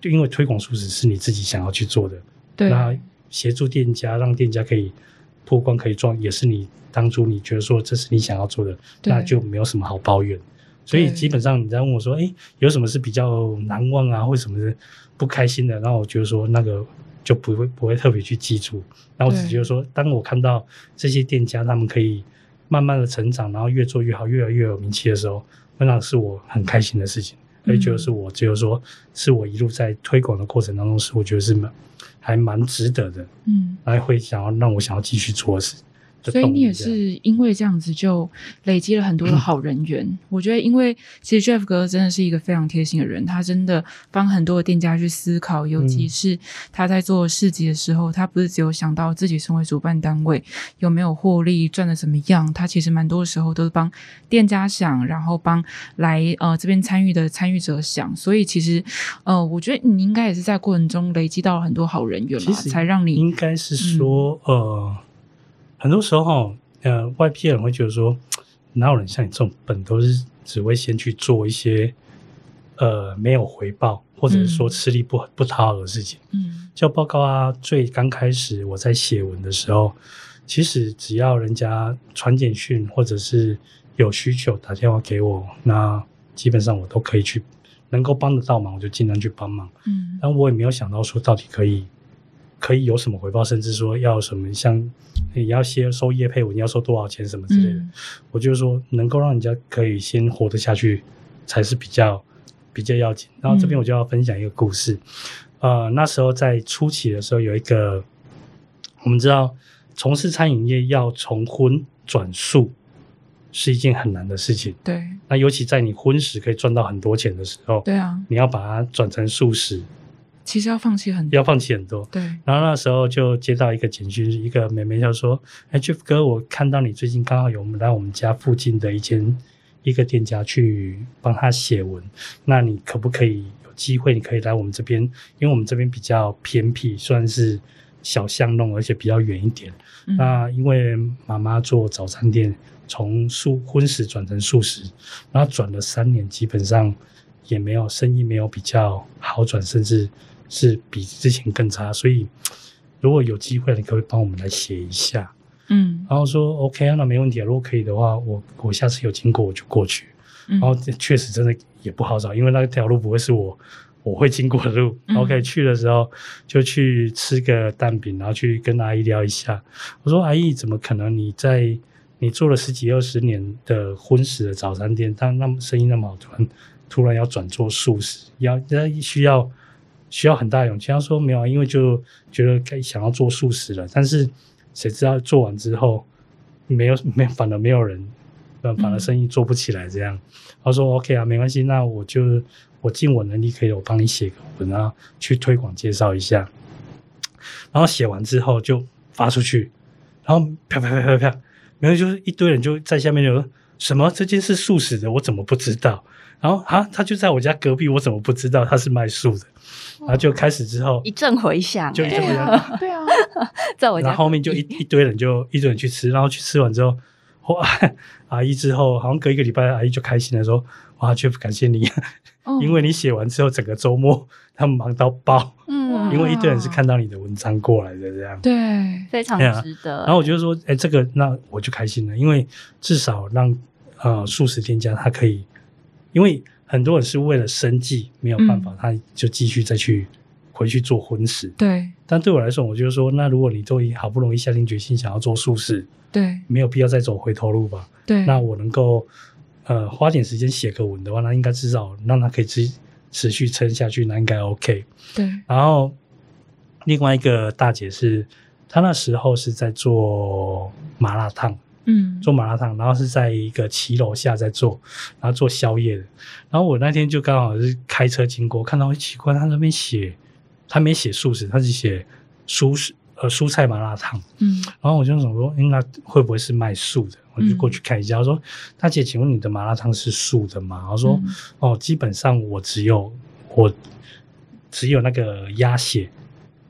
就因为推广素食是你自己想要去做的，对，那协助店家，让店家可以曝光，可以赚，也是你。当初你觉得说这是你想要做的，对那就没有什么好抱怨。所以基本上你在问我说，哎对，有什么是比较难忘啊，或什么的不开心的？然后我觉得说那个就不会不会特别去记住。然后我只觉得说，当我看到这些店家他们可以慢慢的成长，然后越做越好，越来越有名气的时候，那是我很开心的事情。所以就是我就是说，是我一路在推广的过程当中，是我觉得是蛮还蛮值得的。嗯，还会想要让我想要继续做的事。所以你也是因为这样子就累积了很多的好人缘。嗯、我觉得，因为其实 Jeff 哥真的是一个非常贴心的人，他真的帮很多的店家去思考，尤其是他在做市集的时候，他不是只有想到自己身为主办单位有没有获利赚的怎么样，他其实蛮多的时候都是帮店家想，然后帮来呃这边参与的参与者想。所以其实呃，我觉得你应该也是在过程中累积到了很多好人缘嘛，才让你应该是说、嗯、呃。很多时候，呃，外批人会觉得说，(tsk) 哪有人像你这种笨，都是只会先去做一些，呃，没有回报，或者是说吃力不不讨好的事情。嗯，就报告啊，最刚开始我在写文的时候，其实只要人家传简讯或者是有需求打电话给我，那基本上我都可以去，能够帮得到忙，我就尽量去帮忙。嗯，但我也没有想到说到底可以。可以有什么回报，甚至说要什么像你要先收业配，你要收多少钱什么之类的。嗯、我就是说，能够让人家可以先活得下去，才是比较比较要紧。然后这边我就要分享一个故事。嗯、呃，那时候在初期的时候，有一个我们知道，从事餐饮业要从荤转素是一件很难的事情。对。那尤其在你荤食可以赚到很多钱的时候，对啊，你要把它转成素食。其实要放弃很多，要放弃很多。对，然后那时候就接到一个简讯，一个妹妹就说：“哎，Jeff 哥，我看到你最近刚好有来我们家附近的一间一个店家去帮他写文，那你可不可以有机会？你可以来我们这边，因为我们这边比较偏僻，算是小巷弄，而且比较远一点。嗯、那因为妈妈做早餐店，从素荤食转成素食，然后转了三年，基本上也没有生意没有比较好转，甚至。是比之前更差，所以如果有机会，你可不可以帮我们来写一下？嗯，然后说 OK 啊，那没问题啊。如果可以的话，我我下次有经过我就过去。嗯、然后确实真的也不好找，因为那条路不会是我我会经过的路。嗯、OK，去的时候就去吃个蛋饼，然后去跟阿姨聊一下。我说：“阿姨，怎么可能？你在你做了十几二十年的荤食的早餐店，但那么生意那么好，突然突然要转做素食，要要需要需要很大勇气。”他说：“没有，因为就觉得该想要做素食了，但是谁知道做完之后没有 (laughs) 没有，反而没有人。”反而生意做不起来，这样，嗯、他说 OK 啊，没关系，那我就我尽我能力可以，我帮你写个文，然后去推广介绍一下，然后写完之后就发出去，然后啪啪啪啪啪，然后就是一堆人就在下面就说什么这件事素食的，我怎么不知道？然后啊，他就在我家隔壁，我怎么不知道他是卖素的？然后就开始之后一阵回响，就一阵回响，对啊，(laughs) 在我家，然后后面就一一堆人就一堆人去吃，然后去吃完之后。哇！(laughs) 阿姨之后好像隔一个礼拜，阿姨就开心的说：“哇，Jeff，感谢你，哦、(laughs) 因为你写完之后，整个周末他们忙到爆。嗯，因为一堆人是看到你的文章过来的，这样对，非常值得。然后我就说：“哎、欸，这个那我就开心了，因为至少让呃素食店家他可以，因为很多人是为了生计没有办法，嗯、他就继续再去回去做荤食。对，但对我来说，我就说，那如果你都好不容易下定决心想要做素食。”对，没有必要再走回头路吧？对，那我能够呃花点时间写个文的话，那应该至少让他可以持持续撑下去，那应该 OK。对，然后另外一个大姐是，她那时候是在做麻辣烫，嗯，做麻辣烫，然后是在一个骑楼下在做，然后做宵夜的。然后我那天就刚好是开车经过，看到奇怪，他那边写他没写素食，他是写蔬食。呃，蔬菜麻辣烫，嗯，然后我就想说，应该会不会是卖素的？我就过去看一下，我说：“大姐，请问你的麻辣烫是素的吗？”我说：“哦，基本上我只有我只有那个鸭血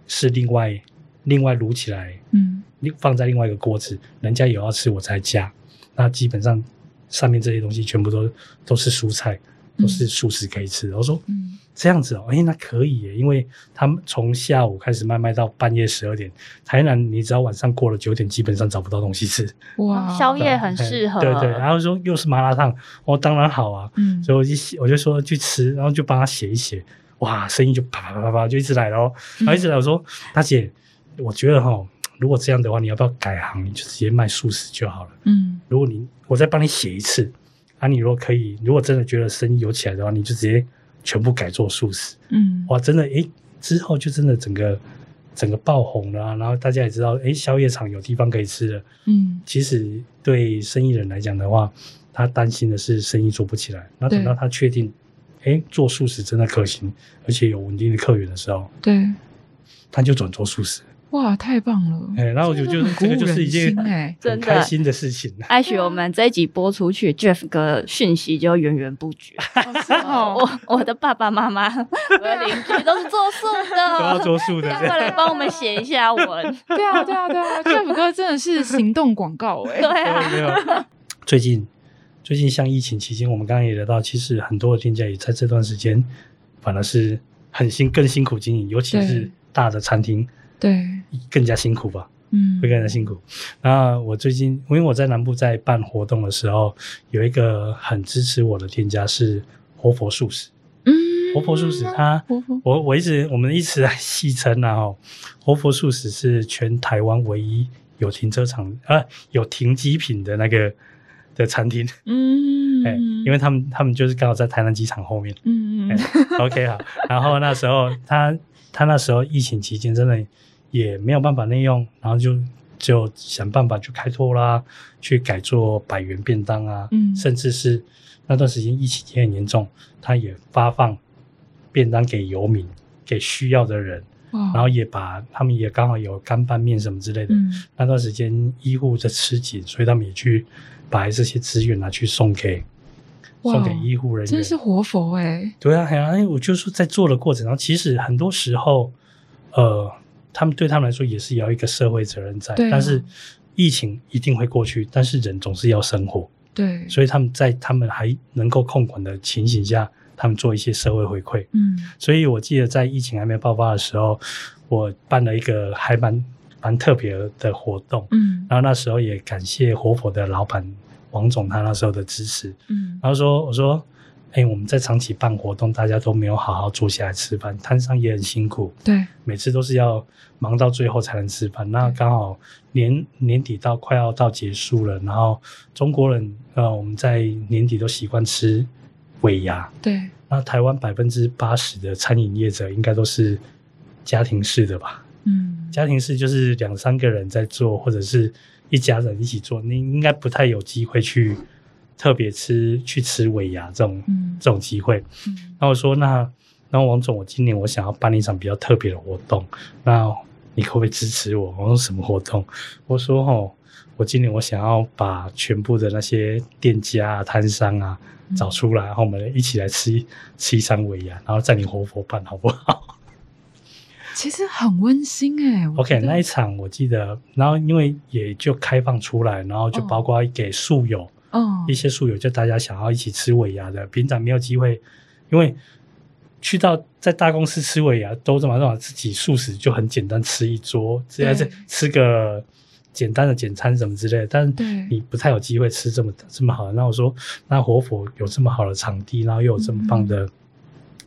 是另外另外卤起来，嗯，放在另外一个锅子，人家有要吃我才加。那基本上上面这些东西全部都都是蔬菜，都是素食可以吃。”我说：“嗯。”这样子哦，哎，那可以耶，因为他们从下午开始卖，卖到半夜十二点。台南，你只要晚上过了九点，基本上找不到东西吃。哇，宵夜很适合。对对，然后说又是麻辣烫，哦，当然好啊。嗯，所以我就我就说去吃，然后就帮他写一写，哇，生意就啪啪啪啪啪就一直来了哦，然后一直来。我说大姐，我觉得哈，如果这样的话，你要不要改行？你就直接卖素食就好了。嗯，如果你我再帮你写一次，啊，你如果可以，如果真的觉得生意有起来的话，你就直接。全部改做素食，嗯，哇，真的，诶、欸，之后就真的整个整个爆红了，啊，然后大家也知道，诶、欸，宵夜场有地方可以吃了，嗯，其实对生意人来讲的话，他担心的是生意做不起来，那等到他确定，诶、欸，做素食真的可行，而且有稳定的客源的时候，对，他就转做素食。哇，太棒了！哎，然后我就觉得这个就是一件很开心的事情。艾许，我们这一集播出去，(laughs) Jeff 哥讯息就源源不绝。(laughs) 我我的爸爸妈妈、我的邻居都是做素的，都要做素的，快来帮我们写一下文。对啊，对啊，对啊！Jeff 哥真的是行动广告哎。(laughs) 对啊。最近最近像疫情期间，我们刚刚也聊到，其实很多的店家也在这段时间反而是很辛更辛苦经营，尤其是大的餐厅。对，更加辛苦吧，嗯，会更加辛苦。然后我最近，因为我在南部在办活动的时候，有一个很支持我的店家是活佛素食，嗯，活佛素食，他，活佛。我我一直我们一直在戏称然后活佛素食是全台湾唯一有停车场啊有停机坪的那个的餐厅，嗯，(laughs) 哎，因为他们他们就是刚好在台南机场后面，嗯嗯，OK 好，然后那时候他他那时候疫情期间真的。也没有办法内用，然后就就想办法去开拓啦，去改做百元便当啊，嗯，甚至是那段时间疫情也很严重，他也发放便当给游民，给需要的人，哇。然后也把他们也刚好有干拌面什么之类的，嗯，那段时间医护在吃紧，所以他们也去把这些资源拿去送给送给医护人员，真是活佛哎、欸，对啊，哎，我就说在做的过程中，其实很多时候，呃。他们对他们来说也是有一个社会责任在，啊、但是疫情一定会过去，但是人总是要生活，对，所以他们在他们还能够控管的情形下，他们做一些社会回馈。嗯，所以我记得在疫情还没爆发的时候，我办了一个还蛮蛮特别的活动，嗯，然后那时候也感谢活佛的老板王总他那时候的支持，嗯，然后说我说哎，我们在长期办活动，大家都没有好好坐下来吃饭，摊商也很辛苦，对，每次都是要忙到最后才能吃饭。那刚好年年底到快要到结束了，然后中国人呃，我们在年底都习惯吃尾牙，对。那台湾百分之八十的餐饮业者应该都是家庭式的吧？嗯，家庭式就是两三个人在做，或者是一家人一起做，你应该不太有机会去。特别吃去吃尾牙这种、嗯、这种机会，嗯、然后我说那那王总，我今年我想要办一场比较特别的活动，那你可不可以支持我？我说什么活动？我说哦，我今年我想要把全部的那些店家啊、摊商啊找出来，嗯、然后我们一起来吃吃一场尾牙，然后在你活佛办好不好？其实很温馨哎、欸。OK，那一场我记得，然后因为也就开放出来，然后就包括给宿友。哦哦，一些素友就大家想要一起吃尾牙的，平常没有机会，因为去到在大公司吃尾牙都这么这么自己素食就很简单吃一桌，只要是吃个简单的简餐什么之类的，但是你不太有机会吃这么这么好的。那我说，那活佛有这么好的场地，然后又有这么棒的、嗯、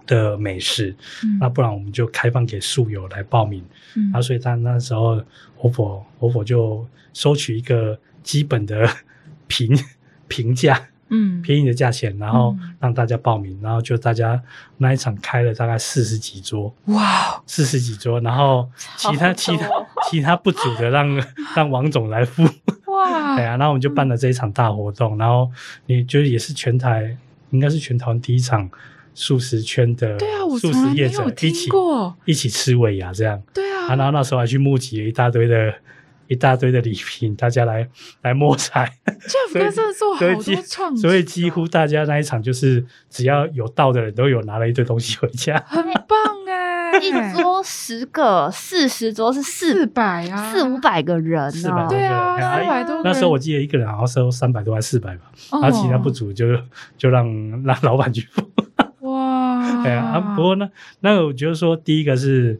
的美食，嗯、那不然我们就开放给素友来报名。嗯，然后所以他那时候活佛活佛就收取一个基本的 (laughs) 评。平价，嗯，便宜的价钱，然后让大家报名，嗯、然后就大家那一场开了大概四十几桌，哇，四十几桌，然后其他其他其他不足的让 (laughs) 让王总来付，哇，对啊，然后我们就办了这一场大活动，然后你就也是全台应该是全台湾第一场素食圈的素食业者一起一起吃尾牙这样，对啊，然后那时候还去募集了一大堆的。一大堆的礼品，大家来来摸彩。Jeff 哥真的做好多创意，所以几乎大家那一场就是只要有到的人都有拿了一堆东西回家，很棒哎！(laughs) 一桌十个，四十桌是四百啊，四五百个人四百对啊，四百多。那时候我记得一个人好像收三百多还是四百吧，然后其他不足就就让让老板去付。哇，(laughs) 对啊，不过呢，那我觉得说第一个是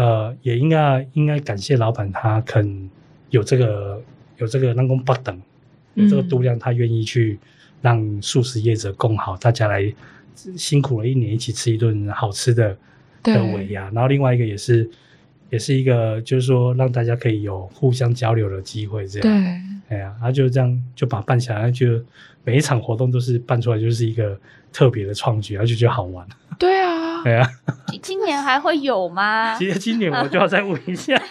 呃，也应该应该感谢老板他肯。有这个有这个让工不等，有这个度量，他愿意去让素食业者共好，大家来辛苦了一年，一起吃一顿好吃的的尾牙。然后另外一个也是也是一个，就是说让大家可以有互相交流的机会，这样。对，哎呀，然后就这样就把办起来，就每一场活动都是办出来就是一个特别的创举，然后就觉得好玩。对啊，对啊。今年还会有吗？(laughs) 其实今年我就要再问一下。(laughs)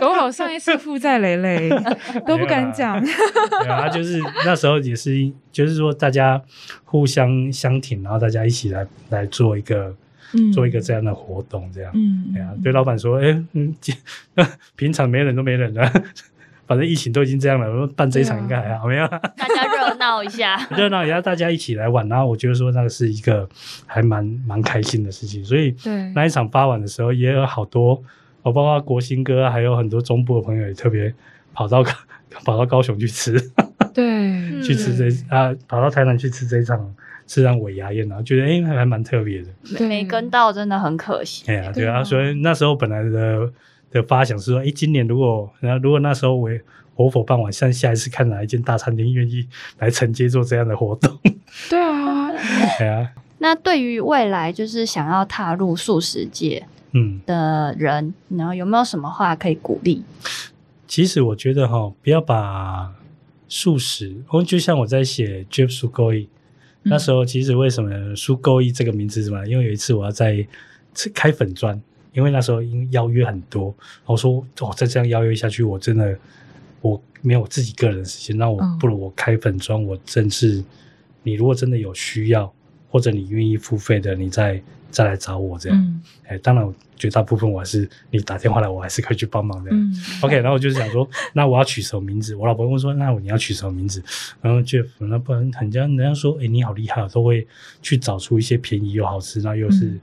狗好上一次负债累累 (laughs) 都不敢讲。对啊，就是那时候也是，就是说大家互相相挺，然后大家一起来来做一个，嗯、做一个这样的活动，这样。嗯，对啊，对老板说，哎、欸，嗯，平常没人都没人了，反正疫情都已经这样了，我办这一场应该还好，没有。大家热闹一下，(laughs) 热闹一下，大家一起来玩，然后我觉得说那个是一个还蛮蛮开心的事情，所以对。那一场发完的时候也有好多。我包括国兴哥，还有很多中部的朋友也特别跑到 (laughs) 跑到高雄去吃，对，(laughs) 去吃这啊，跑到台南去吃这一场吃上尾牙宴，然后觉得哎还蛮特别的，没跟到真的很可惜。哎呀，对啊，所以那时候本来的的发想是说，哎，今年如果然后如果那时候我活佛傍晚，像下一次看哪一间大餐厅愿意来承接做这样的活动。(laughs) 对啊，(laughs) 对啊。那对于未来就是想要踏入素食界。嗯，的人，然后有没有什么话可以鼓励？其实我觉得哈，不要把素食，哦，就像我在写 Jeff Sugoi，那时候其实为什么 Sugoi 这个名字是什么？因为有一次我要在开粉专，因为那时候因为邀约很多，我说哦，再这样邀约下去，我真的我没有自己个人的时间，那我不如我开粉专，我正式，你如果真的有需要，或者你愿意付费的，你再。再来找我这样，哎、嗯，当然绝大部分我还是你打电话来，我还是可以去帮忙的。嗯、OK，然后我就是想说，那我要取什么名字？我老婆问说，那你要取什么名字？然后 Jeff，那不然人家人家说，哎、欸，你好厉害，都会去找出一些便宜又好吃，然后又是、嗯、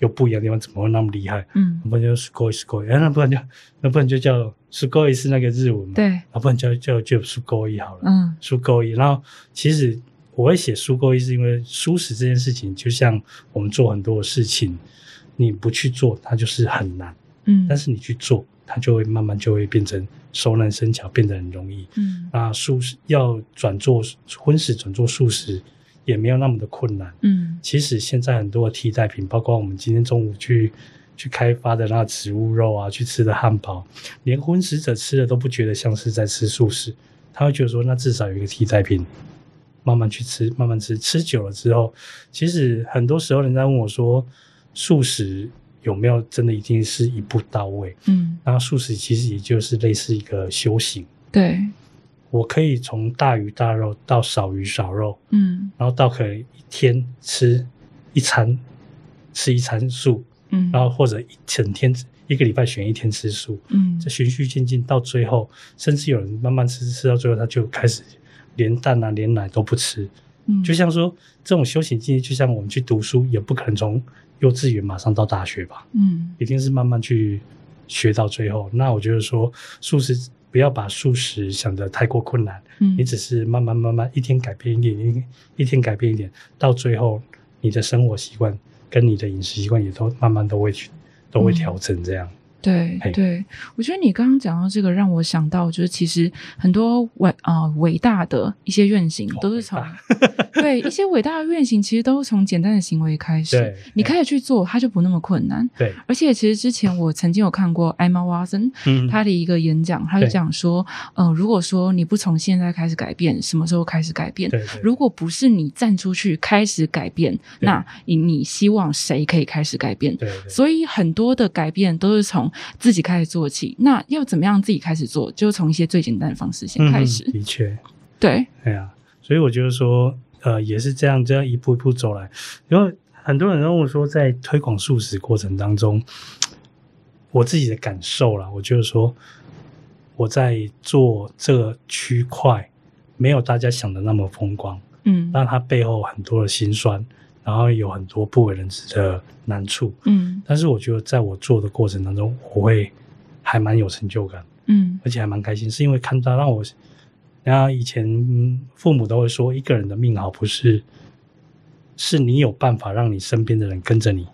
又不一样的地方，怎么会那么厉害？嗯，不然就 Sugoi Sugoi，哎，那不然就那不然就叫 Sugoi 是那个日文嘛？对，那不然叫叫 Jeff Sugoi 好了。嗯，Sugoi，然后其实。我会写素勾一，是因为素食这件事情，就像我们做很多的事情，你不去做，它就是很难。嗯，但是你去做，它就会慢慢就会变成熟能生巧，变得很容易。嗯，那素食要转做荤食，转做素食也没有那么的困难。嗯，其实现在很多的替代品，包括我们今天中午去去开发的那植物肉啊，去吃的汉堡，连荤食者吃的都不觉得像是在吃素食，他会觉得说，那至少有一个替代品，慢慢去吃，慢慢吃，吃久了之后，其实很多时候人家问我说，素食有没有真的一定是一步到位？嗯，然后素食其实也就是类似一个修行。对。我可以从大鱼大肉到少鱼少肉，嗯，然后到可以一天吃一餐，吃一餐素，嗯，然后或者一整天一个礼拜选一天吃素，嗯，这循序渐进到最后，甚至有人慢慢吃吃到最后，他就开始连蛋啊连奶都不吃，嗯，就像说这种修行境界，就像我们去读书，也不可能从幼稚园马上到大学吧，嗯，一定是慢慢去学到最后。那我觉得说素食。不要把素食想得太过困难，嗯，你只是慢慢慢慢一天改变一点，一一天改变一点，到最后你的生活习惯跟你的饮食习惯也都慢慢都会去都会调整这样。嗯对对，我觉得你刚刚讲到这个，让我想到就是其实很多伟啊、呃、伟大的一些愿景都是从 (laughs) 对一些伟大的愿景，其实都是从简单的行为开始。你开始去做，它就不那么困难。对，而且其实之前我曾经有看过 Emma Watson 他的一个演讲，他就讲说，嗯、呃，如果说你不从现在开始改变，什么时候开始改变？对，对，如果不是你站出去开始改变，那你你希望谁可以开始改变？对，对，所以很多的改变都是从自己开始做起，那要怎么样自己开始做？就从一些最简单的方式先开始。嗯、的确，对，对啊，所以我觉得说，呃，也是这样，这样一步一步走来。因为很多人跟我说，在推广素食过程当中，我自己的感受啦，我觉得说，我在做这个区块，没有大家想的那么风光。嗯，那它背后很多的辛酸。然后有很多不为人知的难处，嗯，但是我觉得在我做的过程当中，我会还蛮有成就感，嗯，而且还蛮开心，是因为看到让我，然后以前父母都会说，一个人的命好不是，是你有办法让你身边的人跟着你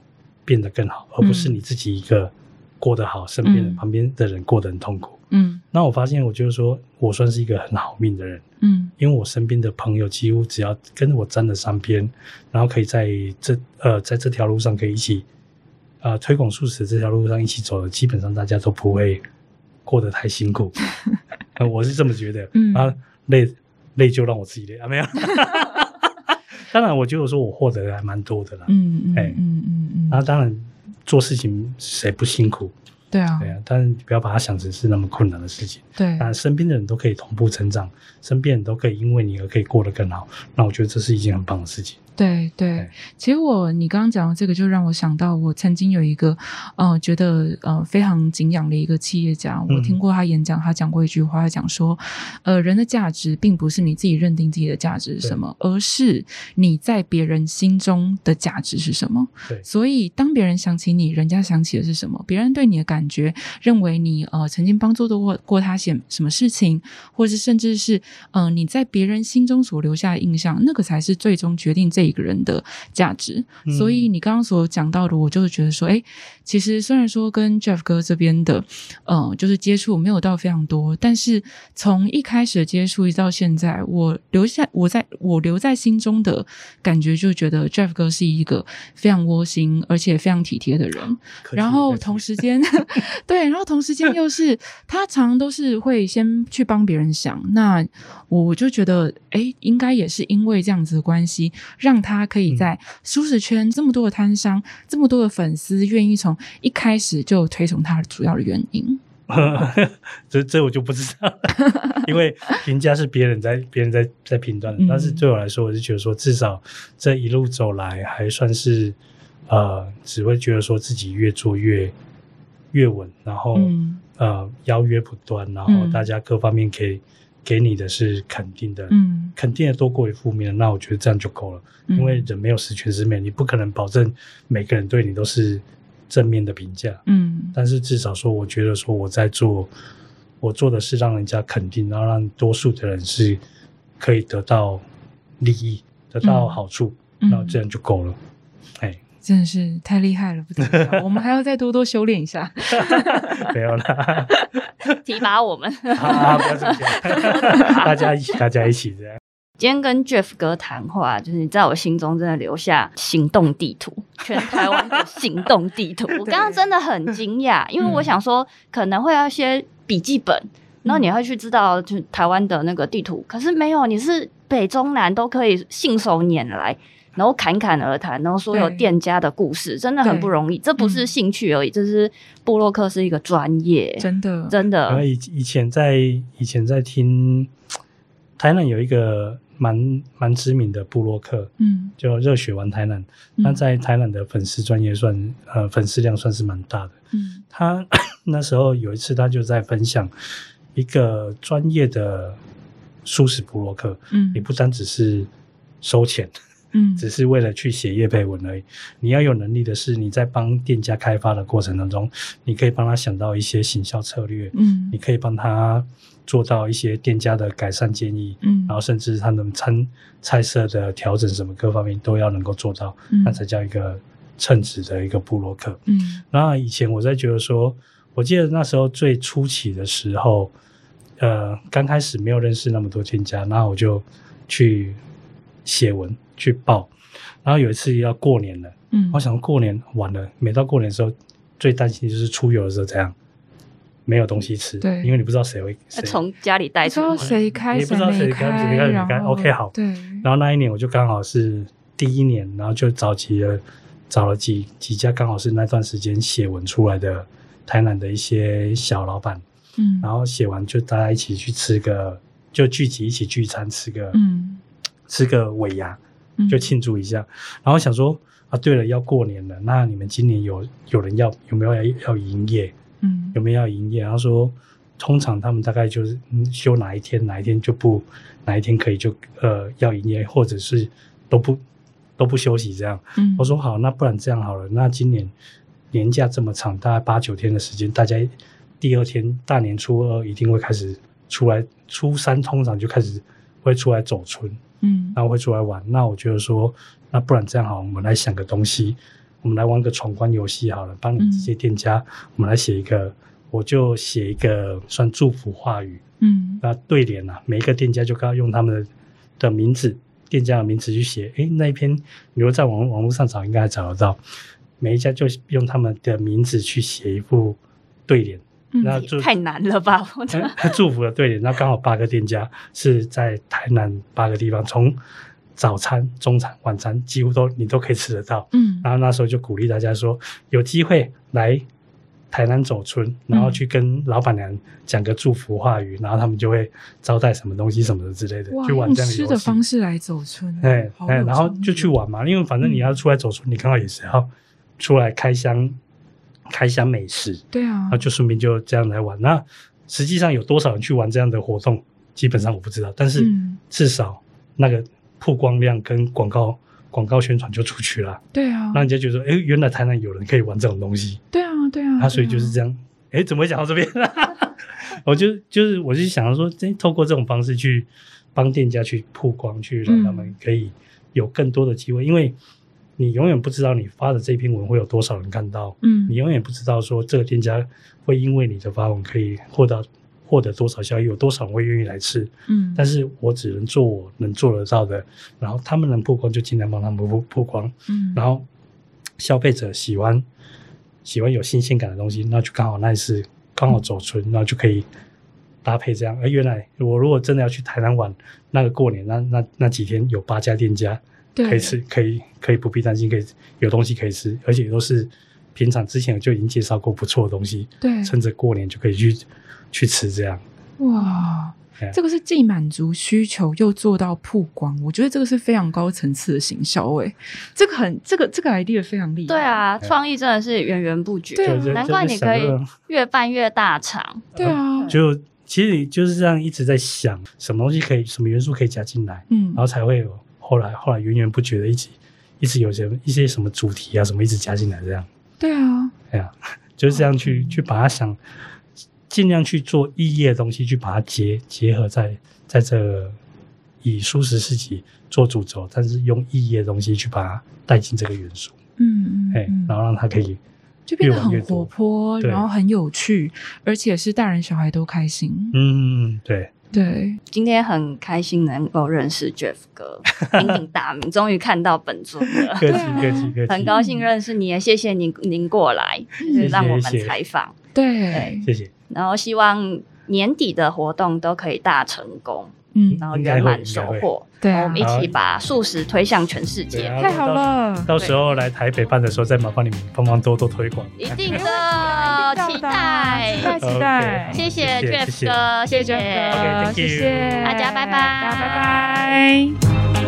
变得更好，而不是你自己一个过得好，身边的旁边的人过得很痛苦。嗯，那我发现，我就是说我算是一个很好命的人，嗯，因为我身边的朋友几乎只要跟我沾了上边，然后可以在这呃在这条路上可以一起啊、呃、推广素食这条路上一起走的，基本上大家都不会过得太辛苦，(laughs) 呃、我是这么觉得，嗯，啊累累就让我自己累。啊没有，(laughs) 当然我觉得说我获得的还蛮多的啦，嗯嗯嗯嗯嗯，那当然做事情谁不辛苦？对啊，对啊，但是不要把它想成是那么困难的事情。对，那身边的人都可以同步成长，身边人都可以因为你而可以过得更好，那我觉得这是一件很棒的事情。对对，其实我你刚刚讲的这个，就让我想到我曾经有一个呃，觉得呃非常敬仰的一个企业家，我听过他演讲，他讲过一句话，他讲说，呃，人的价值并不是你自己认定自己的价值是什么，而是你在别人心中的价值是什么。对，所以当别人想起你，人家想起的是什么？别人对你的感觉，认为你呃曾经帮助过过他些什么事情，或是甚至是嗯、呃、你在别人心中所留下的印象，那个才是最终决定这。一个人的价值，所以你刚刚所讲到的，我就是觉得说，哎，其实虽然说跟 Jeff 哥这边的，嗯、呃，就是接触没有到非常多，但是从一开始的接触一直到现在，我留下我在我留在心中的感觉，就觉得 Jeff 哥是一个非常窝心而且非常体贴的人。然后同时间，(laughs) 对，然后同时间又是他常常都是会先去帮别人想，那我就觉得，哎，应该也是因为这样子的关系，让让他可以在舒适圈这么多的摊商、嗯、这么多的粉丝，愿意从一开始就推崇他的主要的原因。(laughs) 这这我就不知道了，(laughs) 因为评价是别人在别人在在评断的。但是对我来说，我就觉得说，至少这一路走来，还算是呃，只会觉得说自己越做越越稳，然后、嗯、呃邀约不断，然后大家各方面可以。给你的是肯定的，嗯，肯定的多过于负面的，那我觉得这样就够了。嗯，因为人没有十全十美，你不可能保证每个人对你都是正面的评价，嗯，但是至少说，我觉得说我在做，我做的是让人家肯定，然后让多数的人是可以得到利益，得到好处，那，嗯，这样就够了。真的是太厉害了，不得了！我们还要再多多修炼一下。(laughs) 没有了，提拔我们。啊，不要这样，大家一起，大家一起这样。今天跟 Jeff 哥谈话，就是你在我心中真的留下行动地图，全台湾的行动地图。(laughs) 我刚刚真的很 (laughs) 惊讶，因为我想说可能会要一些笔记本，然后你会去知道就台湾的那个地图，可是没有，你是北中南都可以信手拈来，然后侃侃而谈，然后所有店家的故事，真的很不容易。这不是兴趣而已，这是布洛克是一个专业，真的。真的。以以前在以前在听台南有一个。蛮蛮知名的布洛克，嗯，就热血玩台南，那、嗯、在台南的粉丝专业算呃粉丝量算是蛮大的，嗯，他 (coughs) 那时候有一次他就在分享一个专业的舒适布洛克，嗯，你不单只是收钱，嗯，只是为了去写业配文而已，你要有能力的是你在帮店家开发的过程当中，你可以帮他想到一些行销策略，嗯，你可以帮他。做到一些店家的改善建议，嗯，然后甚至他们餐菜色的调整，什么各方面都要能够做到，嗯，那才叫一个称职的一个布洛克，嗯。那以前我在觉得说，我记得那时候最初期的时候，呃，刚开始没有认识那么多店家，然后我就去写文去报，然后有一次要过年了，嗯，我想过年完了，每到过年的时候，最担心就是出游的时候这样。没有东西吃，对，因为你不知道谁会从家里带出来，谁开，你不知道谁开，谁开，谁开。OK，好。对。然后那一年我就刚好是第一年，然后就找集了，找了几几家刚好是那段时间写文出来的台南的一些小老板，嗯，然后写完就大家一起去吃个，就聚集一起聚餐吃个，嗯，吃个尾牙，就庆祝一下。嗯、然后想说啊，对了，要过年了，那你们今年有有人要有没有要要营业？嗯，有没有要营业？然后说，通常他们大概就是休哪一天，哪一天就不，哪一天可以就呃要营业，或者是都不都不休息这样。嗯，我说好，那不然这样好了，那今年年假这么长，大概八九天的时间，大家第二天大年初二一定会开始出来，初三通常就开始会出来走春，嗯，然后会出来玩。那我觉得说，那不然这样好，我们来想个东西。我们来玩个闯关游戏好了，帮你这些店家，嗯、我们来写一个，我就写一个算祝福话语，嗯，那对联啊，每一个店家就刚用他们的的名字，店家的名字去写，诶，那一篇，你如果在网网络上找，应该还找得到，每一家就用他们的名字去写一副对联，嗯、那就太难了吧？祝福的对联，那刚好八个店家是在台南八个地方，从。早餐、中餐、晚餐几乎都你都可以吃得到，嗯，然后那时候就鼓励大家说，有机会来台南走春，然后去跟老板娘讲个祝福话语，然后他们就会招待什么东西什么的之类的，哇去玩这样的方式来走春，哎哎，然后就去玩嘛，因为反正你要出来走春，嗯、你刚好也是要出来开箱开箱美食，对啊，然后就顺便就这样来玩。那实际上有多少人去玩这样的活动，基本上我不知道，但是至少那个。曝光量跟广告广告宣传就出去了，对啊，让人家觉得说，哎，原来台南有人可以玩这种东西，对啊，对啊，啊，所以就是这样，哎，怎么会讲到这边？(laughs) 我就就是我就想要说，哎，透过这种方式去帮店家去曝光，去让他们可以有更多的机会，嗯、因为你永远不知道你发的这篇文会有多少人看到，嗯，你永远不知道说这个店家会因为你的发文可以获得。获得多少效益，有多少人会愿意来吃？嗯，但是我只能做我能做得到的，然后他们能曝光就尽量帮他们曝曝光。嗯，然后消费者喜欢喜欢有新鲜感的东西，那就刚好那一次刚好走春，然后就可以搭配这样。而原来我如果真的要去台南玩，那个过年那那那几天有八家店家可以吃，可以可以不必担心，可以有东西可以吃，而且都是平常之前就已经介绍过不错的东西。对，趁着过年就可以去。(laughs) 去吃这样。哇，嗯、这个是既满足需求又做到曝光，我觉得这个是非常高层次的行销诶，这个很这个这个 idea 非常厉害，对啊，创意真的是源源不绝，对、啊，难怪你可以越办越大场，对啊，就其实你就是这样一直在想什么东西可以，什么元素可以加进来，嗯，然后才会有后来后来源源不绝的一直一直有些一些什么主题啊什么一直加进来这样，对啊，对啊，就是这样去、嗯、去把它想。尽量去做异业的东西，去把它结结合在在这以舒适市集做主轴，但是用异业的东西去把它带进这个元素，嗯嗯，哎，然后让它可以就变得很活泼，然后很有趣，而且是大人小孩都开心，嗯，对对，今天很开心能够认识 Jeff 哥，鼎鼎大名，终于看到本尊了。(laughs) 客气客气客气，很高兴认识你，也谢谢您您过来，就是让我们采访。对，谢谢。然后希望年底的活动都可以大成功。嗯，然后圆满收获，对，我们一起把素食推向全世界，太好了！到时候来台北办的时候，再麻烦你们帮忙多多推广，一定的，期待，期待，期待，谢谢 Jeff 哥，谢谢。Jeff 哥，谢谢谢谢。大家，拜拜，拜拜。